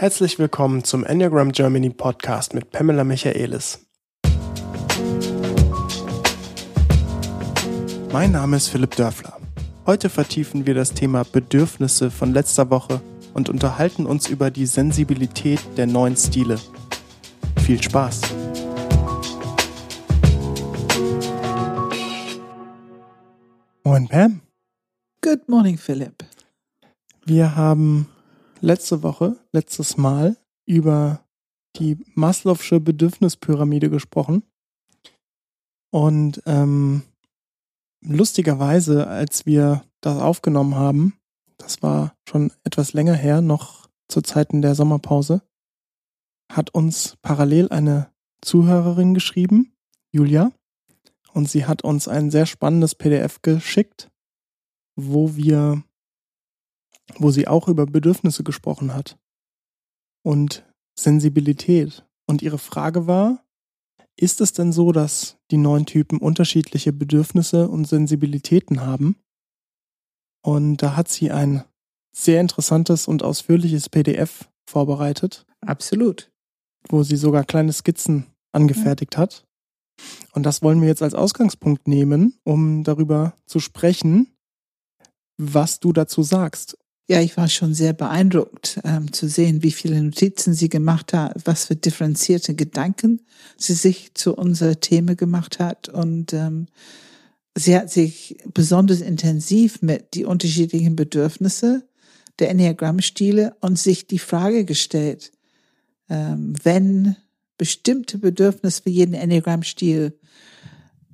Herzlich willkommen zum Enneagram Germany Podcast mit Pamela Michaelis. Mein Name ist Philipp Dörfler. Heute vertiefen wir das Thema Bedürfnisse von letzter Woche und unterhalten uns über die Sensibilität der neuen Stile. Viel Spaß! Moin Pam. Good morning, Philipp. Wir haben letzte Woche, letztes Mal über die Maslow'sche Bedürfnispyramide gesprochen. Und ähm, lustigerweise, als wir das aufgenommen haben, das war schon etwas länger her, noch zu Zeiten der Sommerpause, hat uns parallel eine Zuhörerin geschrieben, Julia, und sie hat uns ein sehr spannendes PDF geschickt, wo wir wo sie auch über Bedürfnisse gesprochen hat und Sensibilität. Und ihre Frage war, ist es denn so, dass die neuen Typen unterschiedliche Bedürfnisse und Sensibilitäten haben? Und da hat sie ein sehr interessantes und ausführliches PDF vorbereitet. Absolut. Wo sie sogar kleine Skizzen angefertigt hat. Und das wollen wir jetzt als Ausgangspunkt nehmen, um darüber zu sprechen, was du dazu sagst. Ja, ich war schon sehr beeindruckt ähm, zu sehen, wie viele Notizen sie gemacht hat, was für differenzierte Gedanken sie sich zu unser Thema gemacht hat. Und ähm, sie hat sich besonders intensiv mit die unterschiedlichen Bedürfnisse der Enneagrammstile und sich die Frage gestellt, ähm, wenn bestimmte Bedürfnisse für jeden Enneagrammstil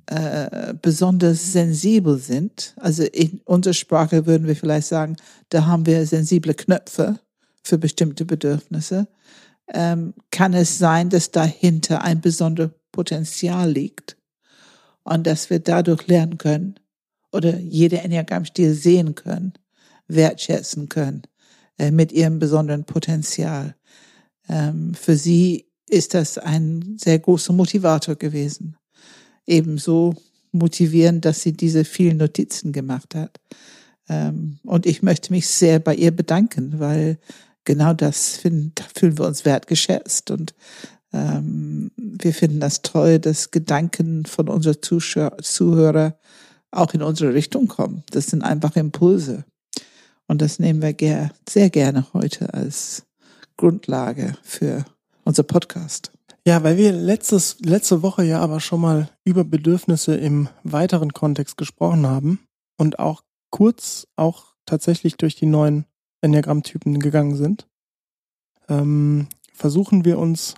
äh, besonders sensibel sind. Also in unserer Sprache würden wir vielleicht sagen, da haben wir sensible Knöpfe für bestimmte Bedürfnisse. Ähm, kann es sein, dass dahinter ein besonderes Potenzial liegt und dass wir dadurch lernen können oder jede Enneagrammstil sehen können, wertschätzen können äh, mit ihrem besonderen Potenzial. Ähm, für sie ist das ein sehr großer Motivator gewesen ebenso motivieren, dass sie diese vielen Notizen gemacht hat. Ähm, und ich möchte mich sehr bei ihr bedanken, weil genau das finden, fühlen wir uns wertgeschätzt und ähm, wir finden das toll, dass Gedanken von unseren Zuhörer auch in unsere Richtung kommen. Das sind einfach Impulse. Und das nehmen wir sehr gerne heute als Grundlage für unser Podcast. Ja, weil wir letztes, letzte Woche ja aber schon mal über Bedürfnisse im weiteren Kontext gesprochen haben und auch kurz auch tatsächlich durch die neuen Enneagrammtypen gegangen sind, ähm, versuchen wir uns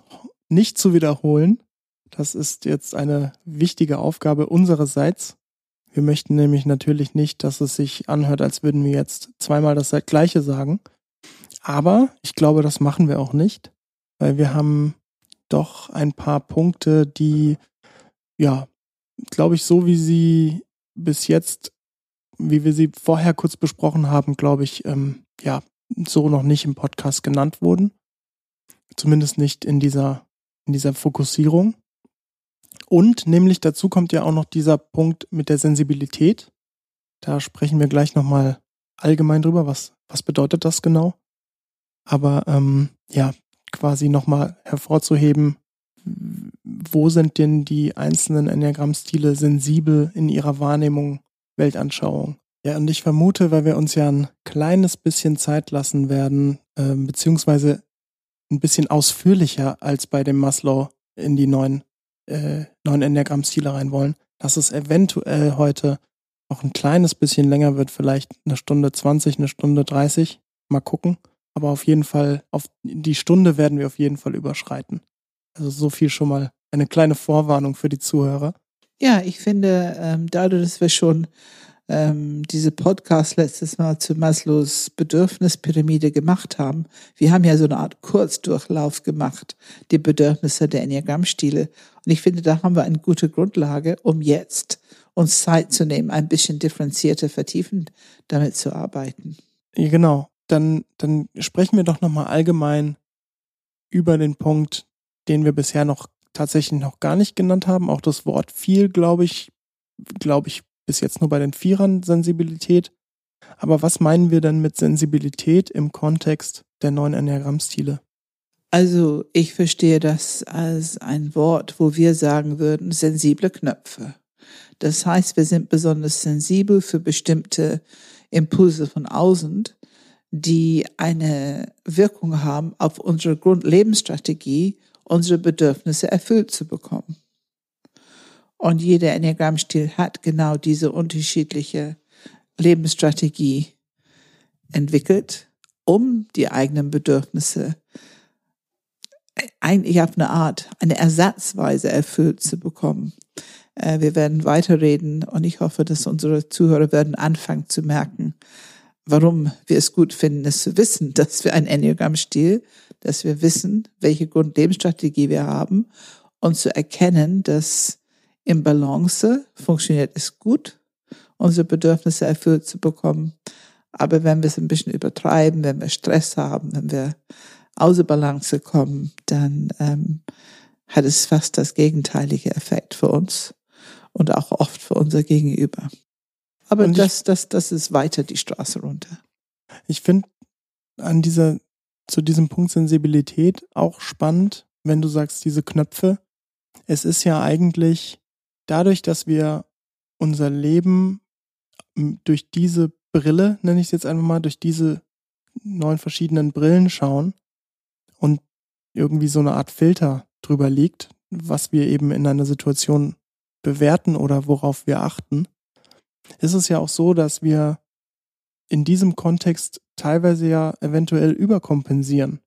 nicht zu wiederholen. Das ist jetzt eine wichtige Aufgabe unsererseits. Wir möchten nämlich natürlich nicht, dass es sich anhört, als würden wir jetzt zweimal das Gleiche sagen. Aber ich glaube, das machen wir auch nicht, weil wir haben doch ein paar Punkte, die, ja, glaube ich, so wie sie bis jetzt, wie wir sie vorher kurz besprochen haben, glaube ich, ähm, ja, so noch nicht im Podcast genannt wurden. Zumindest nicht in dieser, in dieser Fokussierung. Und nämlich dazu kommt ja auch noch dieser Punkt mit der Sensibilität. Da sprechen wir gleich nochmal allgemein drüber, was, was bedeutet das genau. Aber ähm, ja, quasi nochmal hervorzuheben, wo sind denn die einzelnen Enneagrammstile sensibel in ihrer Wahrnehmung, Weltanschauung? Ja, und ich vermute, weil wir uns ja ein kleines bisschen Zeit lassen werden, äh, beziehungsweise ein bisschen ausführlicher als bei dem Maslow in die neuen, äh, neuen Enneagrammstile rein wollen, dass es eventuell heute auch ein kleines bisschen länger wird, vielleicht eine Stunde 20, eine Stunde 30. Mal gucken aber auf jeden Fall, auf die Stunde werden wir auf jeden Fall überschreiten. Also so viel schon mal eine kleine Vorwarnung für die Zuhörer. Ja, ich finde, ähm, dadurch, dass wir schon ähm, diese Podcast letztes Mal zu Maslows Bedürfnispyramide gemacht haben, wir haben ja so eine Art Kurzdurchlauf gemacht, die Bedürfnisse der Enneagrammstile. Und ich finde, da haben wir eine gute Grundlage, um jetzt uns Zeit zu nehmen, ein bisschen differenzierter, vertiefend damit zu arbeiten. Ja, genau dann, dann sprechen wir doch nochmal allgemein über den Punkt, den wir bisher noch tatsächlich noch gar nicht genannt haben. Auch das Wort viel, glaube ich, glaube ich, bis jetzt nur bei den Vierern Sensibilität. Aber was meinen wir denn mit Sensibilität im Kontext der neuen Enneagrammstile? Also ich verstehe das als ein Wort, wo wir sagen würden, sensible Knöpfe. Das heißt, wir sind besonders sensibel für bestimmte Impulse von außen, die eine Wirkung haben auf unsere Grundlebensstrategie, unsere Bedürfnisse erfüllt zu bekommen. Und jeder Enneagrammstil hat genau diese unterschiedliche Lebensstrategie entwickelt, um die eigenen Bedürfnisse eigentlich auf eine Art, eine Ersatzweise erfüllt zu bekommen. Äh, wir werden weiterreden und ich hoffe, dass unsere Zuhörer werden anfangen zu merken, warum wir es gut finden, es zu wissen, dass wir ein Enneagramm-Stil, dass wir wissen, welche Grundlebensstrategie wir haben und zu erkennen, dass im Balance funktioniert es gut, unsere Bedürfnisse erfüllt zu bekommen. Aber wenn wir es ein bisschen übertreiben, wenn wir Stress haben, wenn wir außer Balance kommen, dann ähm, hat es fast das gegenteilige Effekt für uns und auch oft für unser Gegenüber. Aber ich, das, das, das ist weiter die Straße runter. Ich finde an dieser, zu diesem Punkt Sensibilität auch spannend, wenn du sagst, diese Knöpfe. Es ist ja eigentlich dadurch, dass wir unser Leben durch diese Brille, nenne ich es jetzt einfach mal, durch diese neun verschiedenen Brillen schauen und irgendwie so eine Art Filter drüber liegt, was wir eben in einer Situation bewerten oder worauf wir achten, ist es ja auch so, dass wir in diesem Kontext teilweise ja eventuell überkompensieren.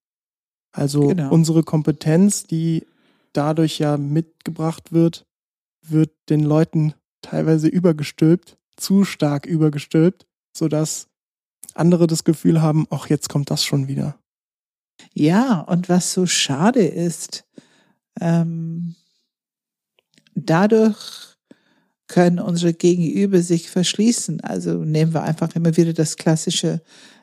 Also genau. unsere Kompetenz, die dadurch ja mitgebracht wird, wird den Leuten teilweise übergestülpt, zu stark übergestülpt, sodass andere das Gefühl haben, ach, jetzt kommt das schon wieder. Ja, und was so schade ist, ähm, dadurch können unsere Gegenüber sich verschließen. Also nehmen wir einfach immer wieder das klassische,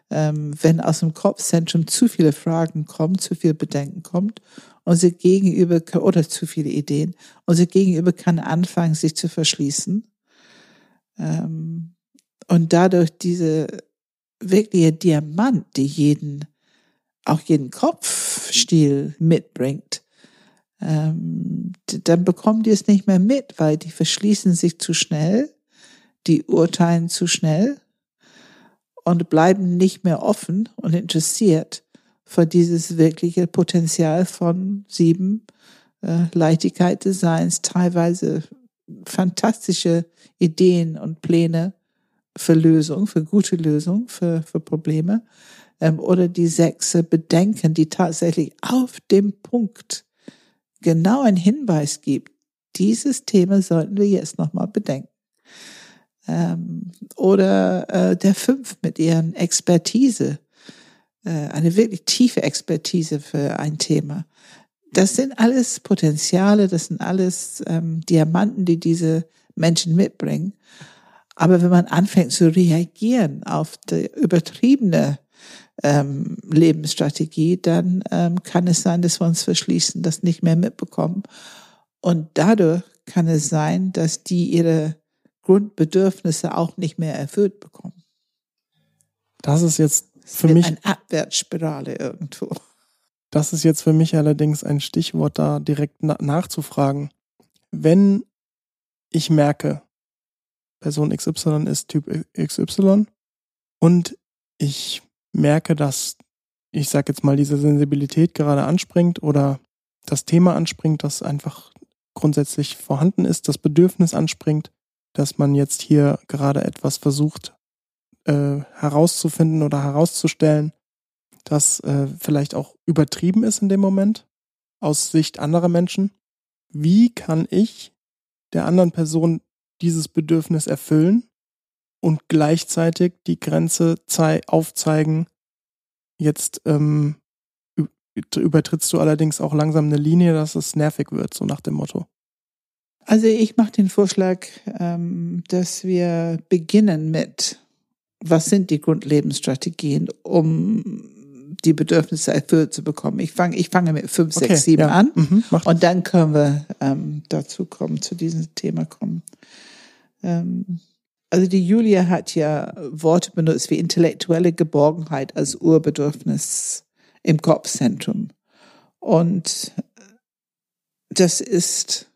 ähm, wenn aus dem Kopfzentrum zu viele Fragen kommen, zu viel Bedenken kommt, unser Gegenüber oder zu viele Ideen, unser Gegenüber kann anfangen, sich zu verschließen. Ähm, und dadurch diese wirkliche Diamant, die jeden, auch jeden Kopfstil mitbringt, ähm, dann bekommen die es nicht mehr mit, weil die verschließen sich zu schnell, die urteilen zu schnell und bleiben nicht mehr offen und interessiert für dieses wirkliche Potenzial von sieben äh, Leichtigkeit des Seins, teilweise fantastische Ideen und Pläne für Lösung, für gute Lösung, für, für Probleme, ähm, oder die sechs Bedenken, die tatsächlich auf dem Punkt genau einen Hinweis gibt, dieses Thema sollten wir jetzt nochmal bedenken. Ähm, oder äh, der fünf mit ihren Expertise, äh, eine wirklich tiefe Expertise für ein Thema. Das sind alles Potenziale, das sind alles ähm, Diamanten, die diese Menschen mitbringen. Aber wenn man anfängt zu reagieren auf die übertriebene ähm, Lebensstrategie, dann ähm, kann es sein, dass wir uns verschließen, das nicht mehr mitbekommen. Und dadurch kann es sein, dass die ihre Grundbedürfnisse auch nicht mehr erfüllt bekommen. Das ist jetzt für mich eine Abwärtsspirale irgendwo. Das ist jetzt für mich allerdings ein Stichwort, da direkt na nachzufragen. Wenn ich merke, Person XY ist Typ XY und ich merke, dass ich sag jetzt mal diese Sensibilität gerade anspringt oder das Thema anspringt, das einfach grundsätzlich vorhanden ist, das Bedürfnis anspringt, dass man jetzt hier gerade etwas versucht äh, herauszufinden oder herauszustellen, das äh, vielleicht auch übertrieben ist in dem Moment aus Sicht anderer Menschen. Wie kann ich der anderen Person dieses Bedürfnis erfüllen und gleichzeitig die Grenze aufzeigen. Jetzt ähm, übertrittst du allerdings auch langsam eine Linie, dass es nervig wird, so nach dem Motto. Also ich mache den Vorschlag, ähm, dass wir beginnen mit, was sind die Grundlebensstrategien, um die Bedürfnisse erfüllt zu bekommen. Ich fange ich fange mit 5, 6, 7 an mhm, und dann können wir ähm, dazu kommen, zu diesem Thema kommen. Ähm, also die Julia hat ja Worte benutzt wie intellektuelle Geborgenheit als Urbedürfnis im Kopfzentrum. Und das ist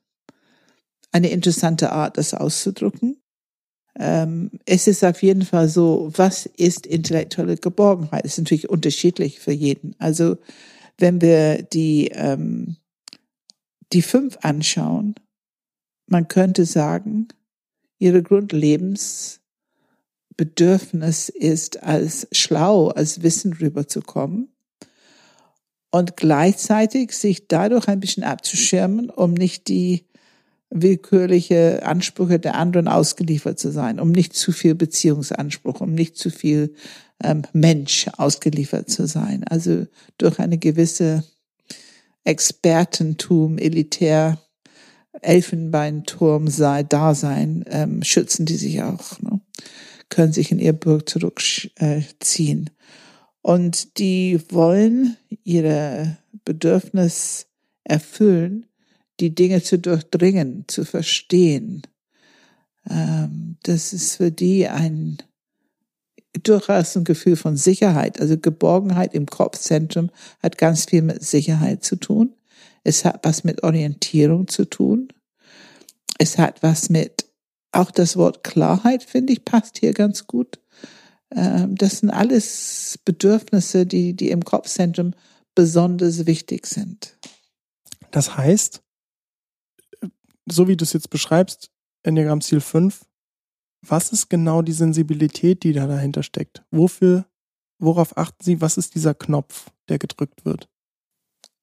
eine interessante Art, das auszudrücken. Ähm, es ist auf jeden Fall so, was ist intellektuelle Geborgenheit? Das ist natürlich unterschiedlich für jeden. Also wenn wir die, ähm, die fünf anschauen, man könnte sagen, ihre Grundlebensbedürfnis ist, als schlau, als Wissen rüberzukommen und gleichzeitig sich dadurch ein bisschen abzuschirmen, um nicht die willkürliche Ansprüche der anderen ausgeliefert zu sein, um nicht zu viel Beziehungsanspruch, um nicht zu viel ähm, Mensch ausgeliefert zu sein. Also durch eine gewisse Expertentum, Elitär, Elfenbeinturm sei, Dasein, ähm, schützen die sich auch, ne? können sich in ihr Burg zurückziehen. Und die wollen ihre Bedürfnis erfüllen, die Dinge zu durchdringen, zu verstehen. Ähm, das ist für die ein durchaus ein Gefühl von Sicherheit. Also Geborgenheit im Kopfzentrum hat ganz viel mit Sicherheit zu tun. Es hat was mit Orientierung zu tun. Es hat was mit, auch das Wort Klarheit, finde ich, passt hier ganz gut. Ähm, das sind alles Bedürfnisse, die, die im Kopfzentrum besonders wichtig sind. Das heißt, so wie du es jetzt beschreibst, Enneagramm Ziel 5, was ist genau die Sensibilität, die da dahinter steckt? Wofür, worauf achten Sie? Was ist dieser Knopf, der gedrückt wird?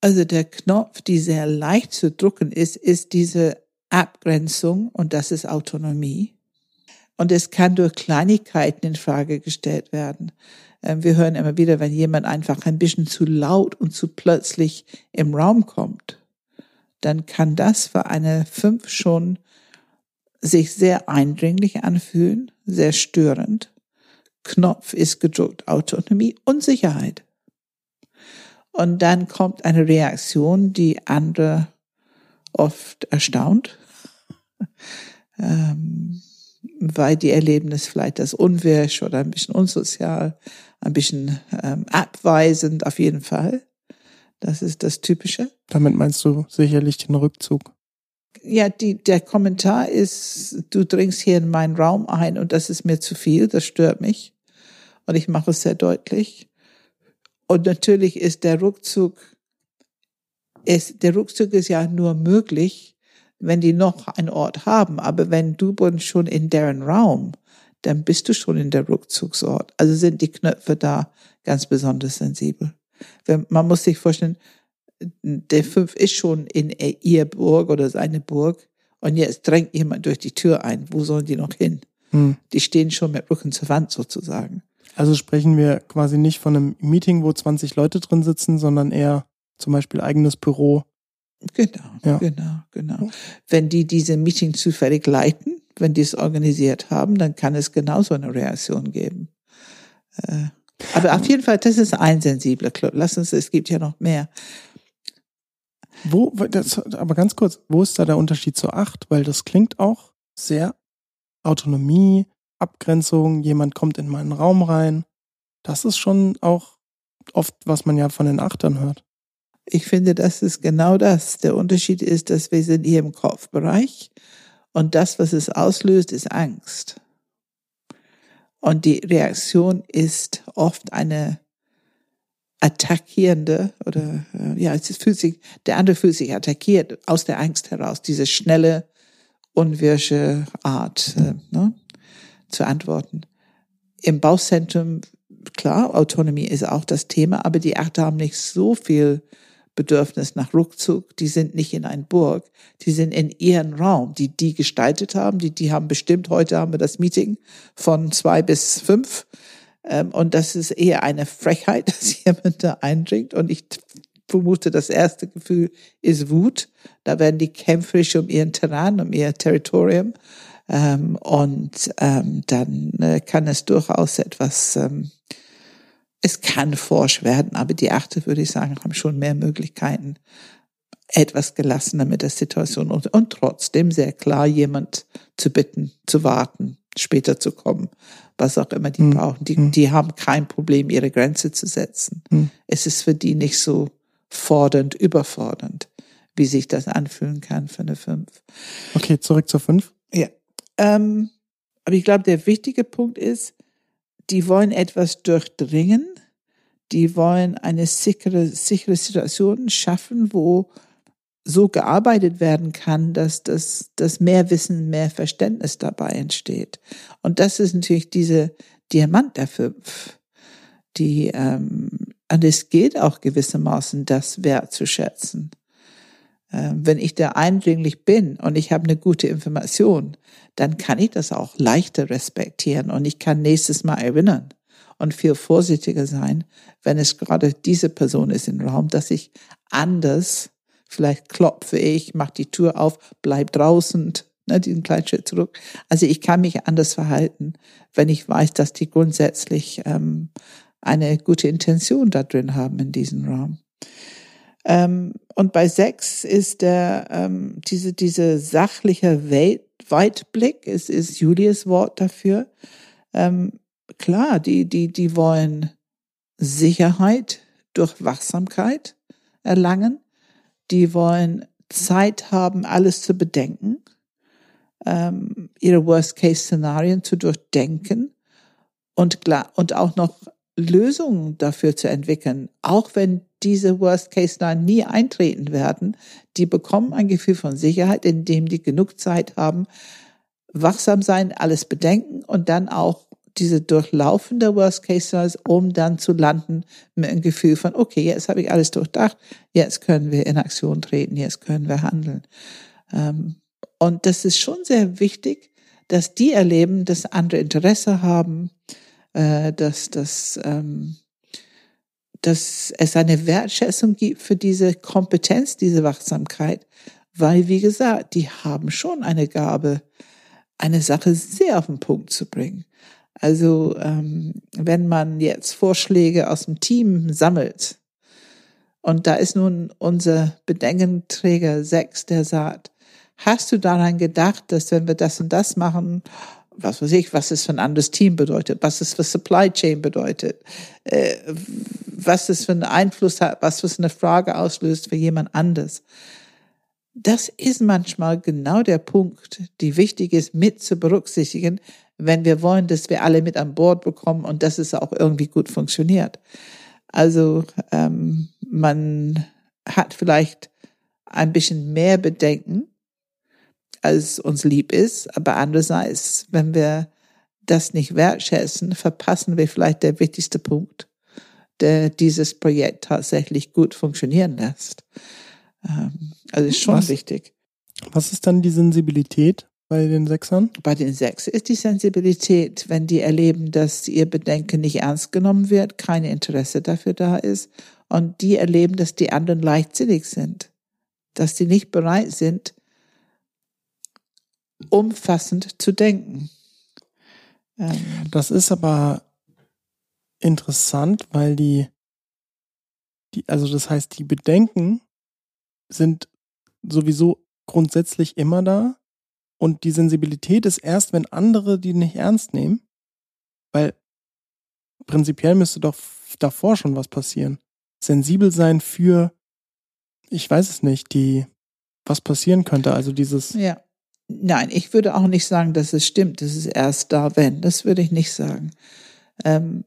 Also der Knopf, die sehr leicht zu drücken ist, ist diese Abgrenzung und das ist Autonomie. Und es kann durch Kleinigkeiten in Frage gestellt werden. Ähm, wir hören immer wieder, wenn jemand einfach ein bisschen zu laut und zu plötzlich im Raum kommt dann kann das für eine fünf schon sich sehr eindringlich anfühlen, sehr störend. Knopf ist gedruckt Autonomie und Sicherheit. Und dann kommt eine Reaktion, die andere oft erstaunt, ähm, weil die erleben es vielleicht als unwirsch oder ein bisschen unsozial, ein bisschen ähm, abweisend auf jeden Fall. Das ist das Typische. Damit meinst du sicherlich den Rückzug. Ja, die, der Kommentar ist, du dringst hier in meinen Raum ein und das ist mir zu viel, das stört mich. Und ich mache es sehr deutlich. Und natürlich ist der Rückzug, ist, der Rückzug ist ja nur möglich, wenn die noch einen Ort haben. Aber wenn du schon in deren Raum, dann bist du schon in der Rückzugsort. Also sind die Knöpfe da ganz besonders sensibel man muss sich vorstellen, der Fünf ist schon in ihr Burg oder seine Burg und jetzt drängt jemand durch die Tür ein. Wo sollen die noch hin? Hm. Die stehen schon mit Rücken zur Wand sozusagen. Also sprechen wir quasi nicht von einem Meeting, wo 20 Leute drin sitzen, sondern eher zum Beispiel eigenes Büro. Genau, ja. genau, genau. Wenn die diese Meeting zufällig leiten, wenn die es organisiert haben, dann kann es genauso eine Reaktion geben. Äh, aber auf jeden Fall, das ist ein sensibler Club. Lass uns, es gibt ja noch mehr. Wo, das, aber ganz kurz, wo ist da der Unterschied zur Acht? Weil das klingt auch sehr Autonomie, Abgrenzung, jemand kommt in meinen Raum rein. Das ist schon auch oft, was man ja von den Achtern hört. Ich finde, das ist genau das. Der Unterschied ist, dass wir sind hier im Kopfbereich und das, was es auslöst, ist Angst. Und die Reaktion ist oft eine attackierende oder äh, ja, es fühlt sich, der andere fühlt sich attackiert aus der Angst heraus, diese schnelle, unwirsche Art äh, ne, zu antworten. Im Bauchzentrum, klar, Autonomie ist auch das Thema, aber die Achter haben nicht so viel Bedürfnis nach Rückzug, die sind nicht in ein Burg, die sind in ihren Raum, die die gestaltet haben, die, die haben bestimmt, heute haben wir das Meeting von zwei bis fünf. Ähm, und das ist eher eine Frechheit, dass jemand da eindringt. Und ich vermute, das erste Gefühl ist Wut, da werden die kämpferisch um ihren Terrain, um ihr Territorium ähm, und ähm, dann äh, kann es durchaus etwas ähm, es kann forsch werden, aber die Achte, würde ich sagen, haben schon mehr Möglichkeiten, etwas gelassener mit der Situation und, und trotzdem sehr klar jemand zu bitten, zu warten, später zu kommen, was auch immer die mhm. brauchen. Die, hm. die haben kein Problem, ihre Grenze zu setzen. Mhm. Es ist für die nicht so fordernd, überfordernd, wie sich das anfühlen kann für eine Fünf. Okay, zurück zur Fünf. Ja. Ähm, aber ich glaube, der wichtige Punkt ist, die wollen etwas durchdringen, die wollen eine sichere, sichere Situation schaffen, wo so gearbeitet werden kann, dass, dass, dass mehr Wissen, mehr Verständnis dabei entsteht. Und das ist natürlich diese Diamant der Fünf, die, ähm, und es geht auch gewissermaßen, das wertzuschätzen. Ähm, wenn ich da eindringlich bin und ich habe eine gute Information, dann kann ich das auch leichter respektieren und ich kann nächstes Mal erinnern und viel vorsichtiger sein, wenn es gerade diese Person ist im Raum, dass ich anders, vielleicht klopfe ich, mach die Tür auf, bleib draußen, ne, diesen kleinen Schritt zurück. Also ich kann mich anders verhalten, wenn ich weiß, dass die grundsätzlich ähm, eine gute Intention da drin haben in diesem Raum. Ähm, und bei sechs ist der ähm, diese diese sachliche Welt, Weitblick, es ist Julius Wort dafür. Ähm, klar, die die die wollen Sicherheit durch Wachsamkeit erlangen. Die wollen Zeit haben, alles zu bedenken, ähm, ihre Worst-Case-Szenarien zu durchdenken und, und auch noch Lösungen dafür zu entwickeln, auch wenn diese Worst Case dann nie eintreten werden, die bekommen ein Gefühl von Sicherheit, indem die genug Zeit haben, wachsam sein, alles bedenken und dann auch diese durchlaufende Worst Case Scenarios, um dann zu landen mit einem Gefühl von, okay, jetzt habe ich alles durchdacht, jetzt können wir in Aktion treten, jetzt können wir handeln. Ähm, und das ist schon sehr wichtig, dass die erleben, dass andere Interesse haben, äh, dass, dass, ähm, dass es eine Wertschätzung gibt für diese Kompetenz, diese Wachsamkeit, weil, wie gesagt, die haben schon eine Gabe, eine Sache sehr auf den Punkt zu bringen. Also ähm, wenn man jetzt Vorschläge aus dem Team sammelt und da ist nun unser Bedenkenträger 6, der sagt, hast du daran gedacht, dass wenn wir das und das machen was weiß ich, was es für ein anderes Team bedeutet, was es für Supply Chain bedeutet, äh, was es für einen Einfluss hat, was es eine Frage auslöst für jemand anders. Das ist manchmal genau der Punkt, die wichtig ist, mit zu berücksichtigen, wenn wir wollen, dass wir alle mit an Bord bekommen und dass es auch irgendwie gut funktioniert. Also ähm, man hat vielleicht ein bisschen mehr Bedenken, als uns lieb ist. Aber andererseits, wenn wir das nicht wertschätzen, verpassen wir vielleicht der wichtigste Punkt, der dieses Projekt tatsächlich gut funktionieren lässt. Ähm, also ist schon was, wichtig. Was ist dann die Sensibilität bei den Sechsern? Bei den Sechsern ist die Sensibilität, wenn die erleben, dass ihr Bedenken nicht ernst genommen wird, kein Interesse dafür da ist und die erleben, dass die anderen leichtsinnig sind, dass sie nicht bereit sind, umfassend zu denken. Ähm. Das ist aber interessant, weil die, die, also das heißt, die Bedenken sind sowieso grundsätzlich immer da und die Sensibilität ist erst, wenn andere die nicht ernst nehmen, weil prinzipiell müsste doch davor schon was passieren. Sensibel sein für, ich weiß es nicht, die, was passieren könnte, also dieses. Ja. Nein, ich würde auch nicht sagen, dass es stimmt. Das ist erst da, wenn. Das würde ich nicht sagen. Ähm,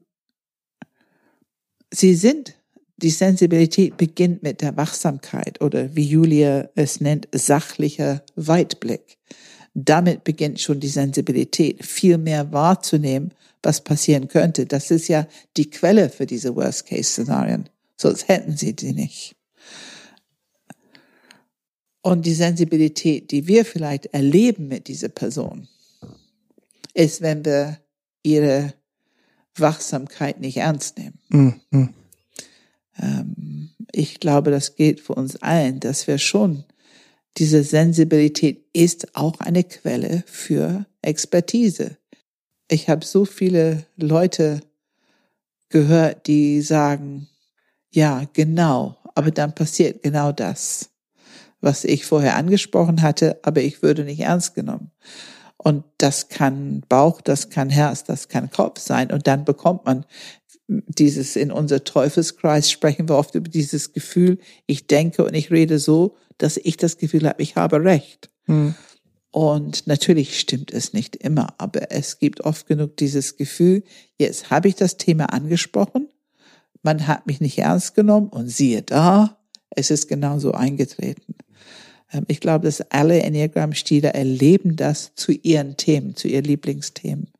sie sind, die Sensibilität beginnt mit der Wachsamkeit oder wie Julia es nennt, sachlicher Weitblick. Damit beginnt schon die Sensibilität, viel mehr wahrzunehmen, was passieren könnte. Das ist ja die Quelle für diese Worst-Case-Szenarien. Sonst hätten sie die nicht. Und die Sensibilität, die wir vielleicht erleben mit dieser Person, ist, wenn wir ihre Wachsamkeit nicht ernst nehmen. Mhm. Ähm, ich glaube, das gilt für uns allen, dass wir schon, diese Sensibilität ist auch eine Quelle für Expertise. Ich habe so viele Leute gehört, die sagen, ja, genau, aber dann passiert genau das was ich vorher angesprochen hatte, aber ich würde nicht ernst genommen. Und das kann Bauch, das kann Herz, das kann Kopf sein. Und dann bekommt man dieses in unser Teufelskreis sprechen wir oft über dieses Gefühl, ich denke und ich rede so, dass ich das Gefühl habe, ich habe recht. Hm. Und natürlich stimmt es nicht immer, aber es gibt oft genug dieses Gefühl, jetzt habe ich das Thema angesprochen, man hat mich nicht ernst genommen und siehe da, es ist genauso eingetreten. Ähm, ich glaube, dass alle Enneagramm-Stile erleben das zu ihren Themen, zu ihren Lieblingsthemen.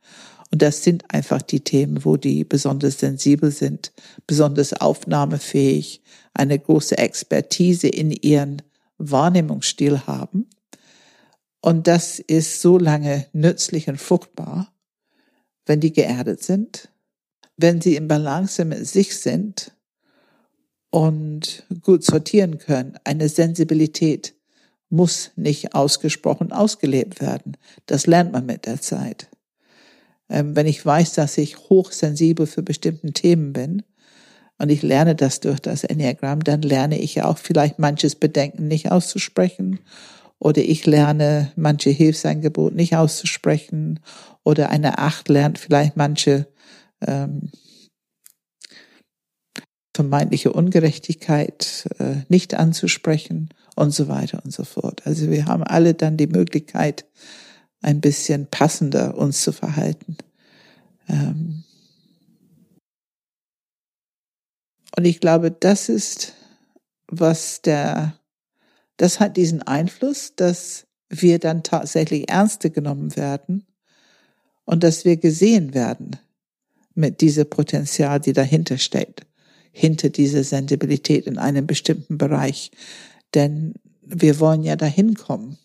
Und das sind einfach die Themen, wo die besonders sensibel sind, besonders aufnahmefähig, eine große Expertise in ihren Wahrnehmungsstil haben. Und das ist so lange nützlich und fruchtbar, wenn die geerdet sind, wenn sie im Balance mit sich sind und gut sortieren können. Eine Sensibilität muss nicht ausgesprochen ausgelebt werden. Das lernt man mit der Zeit. Ähm, wenn ich weiß, dass ich hochsensibel für bestimmte Themen bin und ich lerne das durch das Enneagramm, dann lerne ich auch vielleicht manches Bedenken nicht auszusprechen oder ich lerne manche Hilfsangebot nicht auszusprechen oder eine Acht lernt vielleicht manche ähm, vermeintliche Ungerechtigkeit äh, nicht anzusprechen und so weiter und so fort. Also wir haben alle dann die Möglichkeit, ein bisschen passender uns zu verhalten. Ähm und ich glaube, das ist, was der, das hat diesen Einfluss, dass wir dann tatsächlich ernste genommen werden und dass wir gesehen werden mit dieser Potenzial, die dahinter steht, hinter dieser Sensibilität in einem bestimmten Bereich. Denn wir wollen ja dahin kommen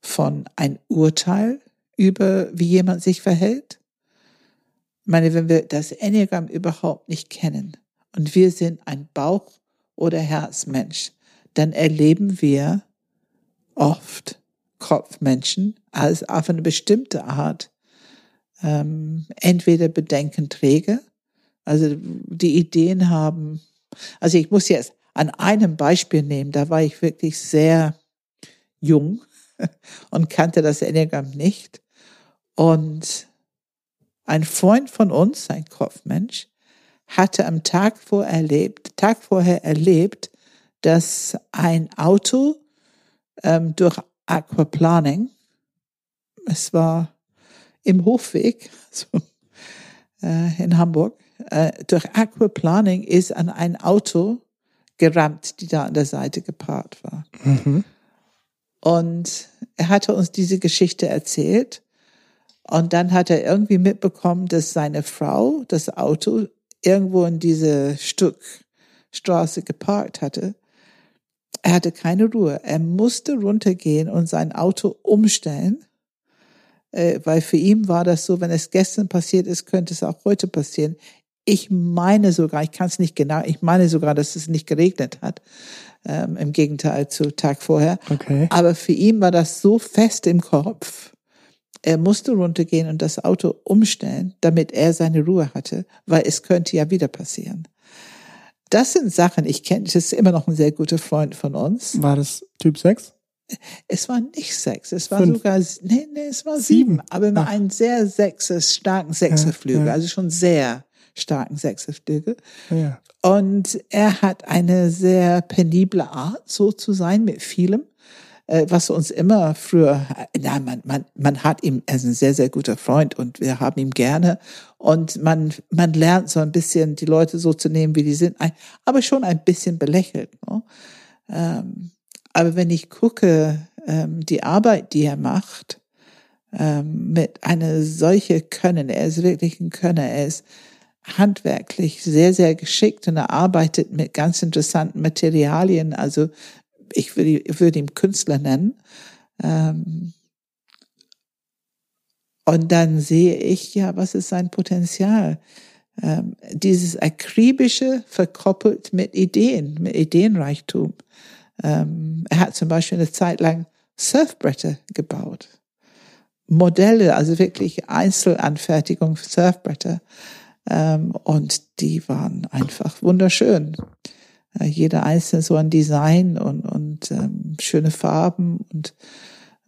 von ein Urteil über, wie jemand sich verhält. Ich meine, wenn wir das Enneagramm überhaupt nicht kennen und wir sind ein Bauch- oder Herzmensch, dann erleben wir oft Kopfmenschen als auf eine bestimmte Art ähm, entweder Bedenkenträger, also die Ideen haben. Also ich muss jetzt an einem Beispiel nehmen, da war ich wirklich sehr jung und kannte das Enneagramm nicht. Und ein Freund von uns, ein Kopfmensch, hatte am Tag vor erlebt, Tag vorher erlebt, dass ein Auto ähm, durch Aquaplaning, es war im Hofweg so, äh, in Hamburg, äh, durch Aquaplaning ist an ein Auto gerammt, die da an der Seite geparkt war. Mhm. Und er hatte uns diese Geschichte erzählt. Und dann hat er irgendwie mitbekommen, dass seine Frau das Auto irgendwo in diese Stück Straße geparkt hatte. Er hatte keine Ruhe. Er musste runtergehen und sein Auto umstellen, äh, weil für ihn war das so, wenn es gestern passiert ist, könnte es auch heute passieren. Ich meine sogar, ich kann es nicht genau, ich meine sogar, dass es nicht geregnet hat ähm, im Gegenteil zu Tag vorher. Okay. Aber für ihn war das so fest im Kopf. Er musste runtergehen und das Auto umstellen, damit er seine Ruhe hatte, weil es könnte ja wieder passieren. Das sind Sachen, ich kenne, das ist immer noch ein sehr guter Freund von uns. War das Typ 6? Es war nicht sechs, es war Fünf. sogar, nee, nee, es war sieben, sieben. aber Ach. ein sehr sechses, starken Sechserflügel, ja, ja. also schon sehr starken Sechserflügel. Ja. Und er hat eine sehr penible Art, so zu sein mit vielem, äh, was uns immer früher, na, man, man, man hat ihm, er ist ein sehr, sehr guter Freund und wir haben ihn gerne. Und man, man lernt so ein bisschen, die Leute so zu nehmen, wie die sind, aber schon ein bisschen belächelt. Ne? Ähm, aber wenn ich gucke, ähm, die Arbeit, die er macht, ähm, mit einer solche Können, er ist wirklich ein Könner, er ist handwerklich sehr, sehr geschickt und er arbeitet mit ganz interessanten Materialien. Also ich würde, ich würde ihn Künstler nennen. Ähm, und dann sehe ich, ja, was ist sein Potenzial? Ähm, dieses akribische verkoppelt mit Ideen, mit Ideenreichtum. Ähm, er hat zum Beispiel eine Zeit lang Surfbretter gebaut. Modelle, also wirklich Einzelanfertigung für Surfbretter. Ähm, und die waren einfach wunderschön. Äh, jeder einzelne so ein Design und, und ähm, schöne Farben und,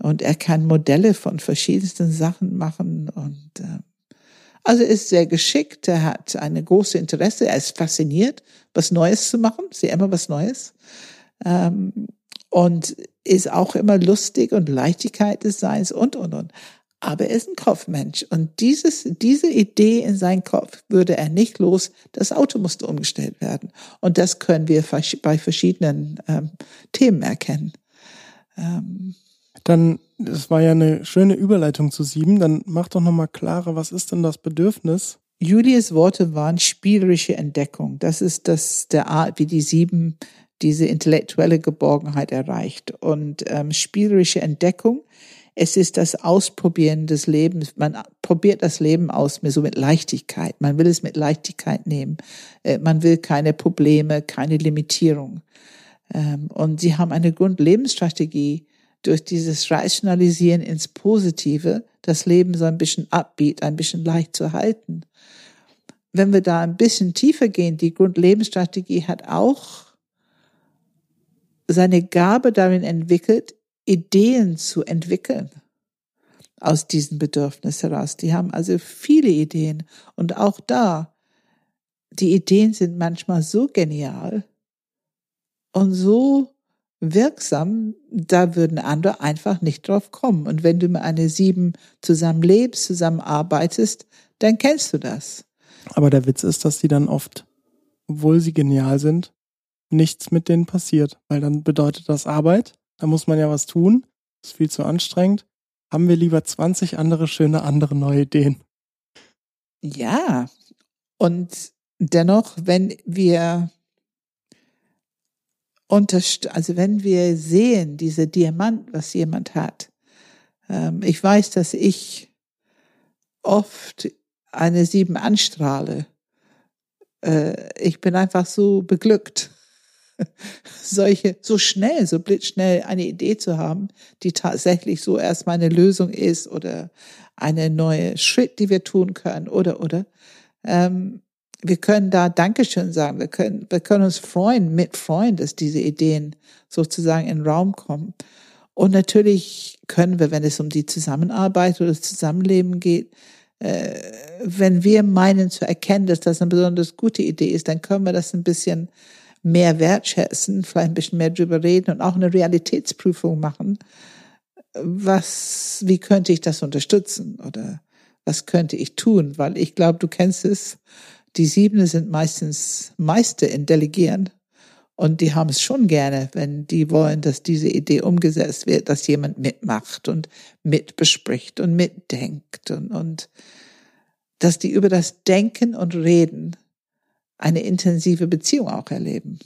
und er kann Modelle von verschiedensten Sachen machen und ähm, Also ist sehr geschickt, er hat eine große Interesse, er ist fasziniert, was Neues zu machen, sehr immer was Neues. Ähm, und ist auch immer lustig und Leichtigkeit des Seins und, und, und. Aber er ist ein Kopfmensch. Und dieses, diese Idee in seinem Kopf würde er nicht los. Das Auto musste umgestellt werden. Und das können wir bei verschiedenen ähm, Themen erkennen. Ähm, Dann, das war ja eine schöne Überleitung zu sieben. Dann mach doch nochmal klarer, was ist denn das Bedürfnis? Julias Worte waren spielerische Entdeckung. Das ist das, der Art, wie die sieben diese intellektuelle Geborgenheit erreicht. Und ähm, spielerische Entdeckung es ist das Ausprobieren des Lebens. Man probiert das Leben aus, so mit Leichtigkeit. Man will es mit Leichtigkeit nehmen. Äh, man will keine Probleme, keine Limitierung. Ähm, und sie haben eine Grundlebensstrategie durch dieses Rationalisieren ins Positive, das Leben so ein bisschen upbeat, ein bisschen leicht zu halten. Wenn wir da ein bisschen tiefer gehen, die Grundlebensstrategie hat auch seine Gabe darin entwickelt, Ideen zu entwickeln aus diesem Bedürfnis heraus. Die haben also viele Ideen und auch da, die Ideen sind manchmal so genial und so wirksam, da würden andere einfach nicht drauf kommen. Und wenn du mit einer sieben zusammen lebst, zusammen arbeitest, dann kennst du das. Aber der Witz ist, dass sie dann oft, obwohl sie genial sind, nichts mit denen passiert, weil dann bedeutet das Arbeit da muss man ja was tun. ist viel zu anstrengend. Haben wir lieber 20 andere schöne andere neue Ideen. Ja. Und dennoch, wenn wir also wenn wir sehen, diese Diamant, was jemand hat, ähm, ich weiß, dass ich oft eine Sieben anstrahle. Äh, ich bin einfach so beglückt solche, so schnell, so blitzschnell eine Idee zu haben, die tatsächlich so erstmal eine Lösung ist oder eine neue Schritt, die wir tun können oder, oder. Ähm, wir können da Dankeschön sagen. Wir können, wir können uns freuen, mit freuen, dass diese Ideen sozusagen in den Raum kommen. Und natürlich können wir, wenn es um die Zusammenarbeit oder das Zusammenleben geht, äh, wenn wir meinen zu erkennen, dass das eine besonders gute Idee ist, dann können wir das ein bisschen mehr wertschätzen, vielleicht ein bisschen mehr drüber reden und auch eine Realitätsprüfung machen. Was, wie könnte ich das unterstützen oder was könnte ich tun? Weil ich glaube, du kennst es. Die Siebene sind meistens Meister in Delegieren. Und die haben es schon gerne, wenn die wollen, dass diese Idee umgesetzt wird, dass jemand mitmacht und mitbespricht und mitdenkt und, und dass die über das Denken und Reden eine intensive Beziehung auch erleben.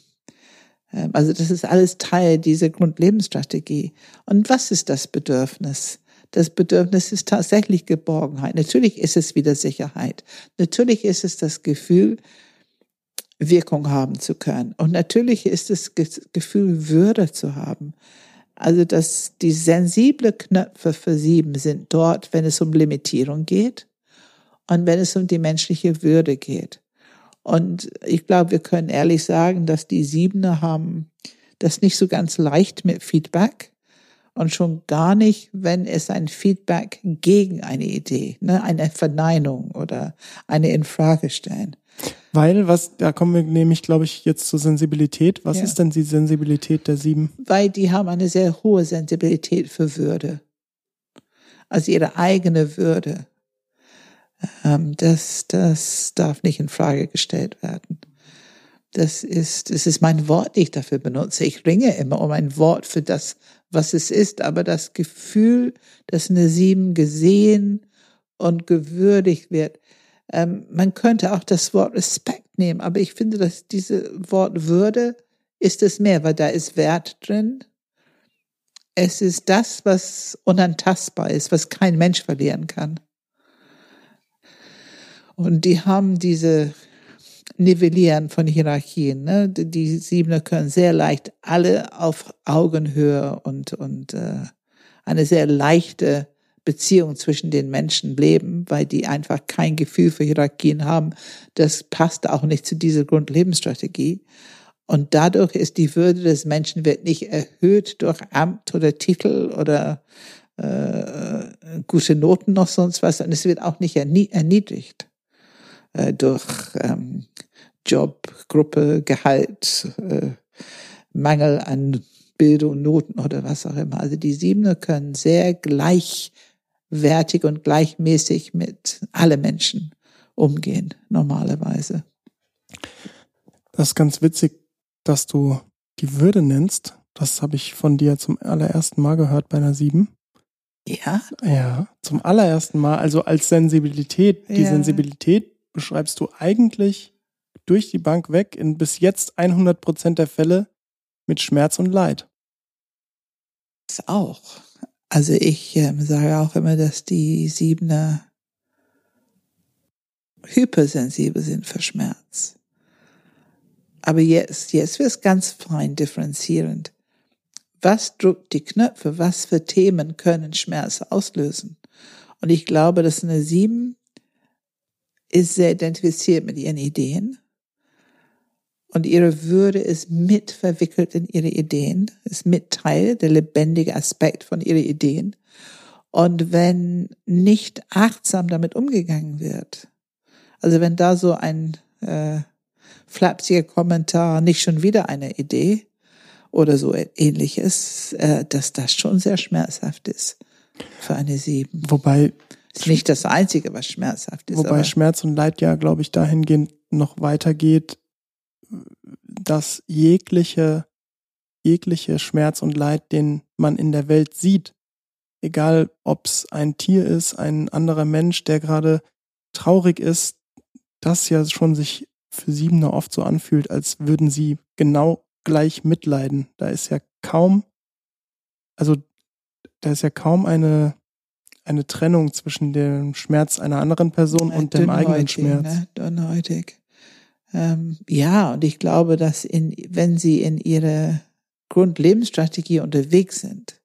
Ähm, also das ist alles Teil dieser Grundlebensstrategie. Und was ist das Bedürfnis? Das Bedürfnis ist tatsächlich Geborgenheit. Natürlich ist es wieder Sicherheit. Natürlich ist es das Gefühl, Wirkung haben zu können. Und natürlich ist es Gefühl, Würde zu haben. Also, dass die sensible Knöpfe für sieben sind dort, wenn es um Limitierung geht und wenn es um die menschliche Würde geht. Und ich glaube, wir können ehrlich sagen, dass die Siebener haben das nicht so ganz leicht mit Feedback und schon gar nicht, wenn es ein Feedback gegen eine Idee, ne, eine Verneinung oder eine Infrage stellen. Weil, was, da kommen wir nämlich, glaube ich, jetzt zur Sensibilität. Was ja. ist denn die Sensibilität der Sieben? Weil die haben eine sehr hohe Sensibilität für Würde. Also ihre eigene Würde. Ähm, das, das darf nicht in Frage gestellt werden. Das ist, das ist mein Wort, das ich dafür benutze. Ich ringe immer um ein Wort für das, was es ist, aber das Gefühl, dass eine Sieben gesehen und gewürdigt wird. Ähm, man könnte auch das Wort Respekt nehmen, aber ich finde, dass diese Wort Würde ist es mehr, weil da ist Wert drin. Es ist das, was unantastbar ist, was kein Mensch verlieren kann. Und die haben diese Nivellieren von Hierarchien. Ne? Die Siebener können sehr leicht alle auf Augenhöhe und, und äh, eine sehr leichte Beziehung zwischen den Menschen leben, weil die einfach kein Gefühl für Hierarchien haben. Das passt auch nicht zu dieser Grundlebensstrategie. Und dadurch ist die Würde des Menschen wird nicht erhöht durch Amt oder Titel oder äh, gute Noten noch sonst was. Und es wird auch nicht erniedrigt äh, durch ähm, Job, Gruppe, Gehalt, äh, Mangel an Bildung, Noten oder was auch immer. Also die Siebener können sehr gleichwertig und gleichmäßig mit alle Menschen umgehen, normalerweise. Das ist ganz witzig, dass du die Würde nennst. Das habe ich von dir zum allerersten Mal gehört bei einer Sieben. Ja? Ja, zum allerersten Mal. Also als Sensibilität. Die ja. Sensibilität beschreibst du eigentlich durch die Bank weg in bis jetzt 100 Prozent der Fälle mit Schmerz und Leid. Das auch. Also ich äh, sage auch immer, dass die Siebener hypersensibel sind für Schmerz. Aber jetzt, jetzt wird es ganz fein differenzierend. Was drückt die Knöpfe? Was für Themen können Schmerz auslösen? Und ich glaube, dass eine Sieben ist sehr identifiziert mit ihren Ideen. Und ihre Würde ist mit verwickelt in ihre Ideen, ist mit Teil, der lebendige Aspekt von ihren Ideen. Und wenn nicht achtsam damit umgegangen wird, also wenn da so ein äh, flapsiger Kommentar, nicht schon wieder eine Idee oder so ähnliches, äh, dass das schon sehr schmerzhaft ist für eine Sieben. Wobei ist nicht das Einzige, was schmerzhaft ist. Wobei Schmerz und Leid ja, glaube ich, dahingehend noch weitergeht, dass jegliche, jegliche Schmerz und Leid, den man in der Welt sieht, egal ob es ein Tier ist, ein anderer Mensch, der gerade traurig ist, das ja schon sich für Siebener oft so anfühlt, als würden sie genau gleich mitleiden. Da ist ja kaum, also da ist ja kaum eine, eine Trennung zwischen dem Schmerz einer anderen Person und dem eigenen Schmerz. Ne? Dünnhäutig. Ähm, ja, und ich glaube, dass in, wenn sie in ihrer Grundlebensstrategie unterwegs sind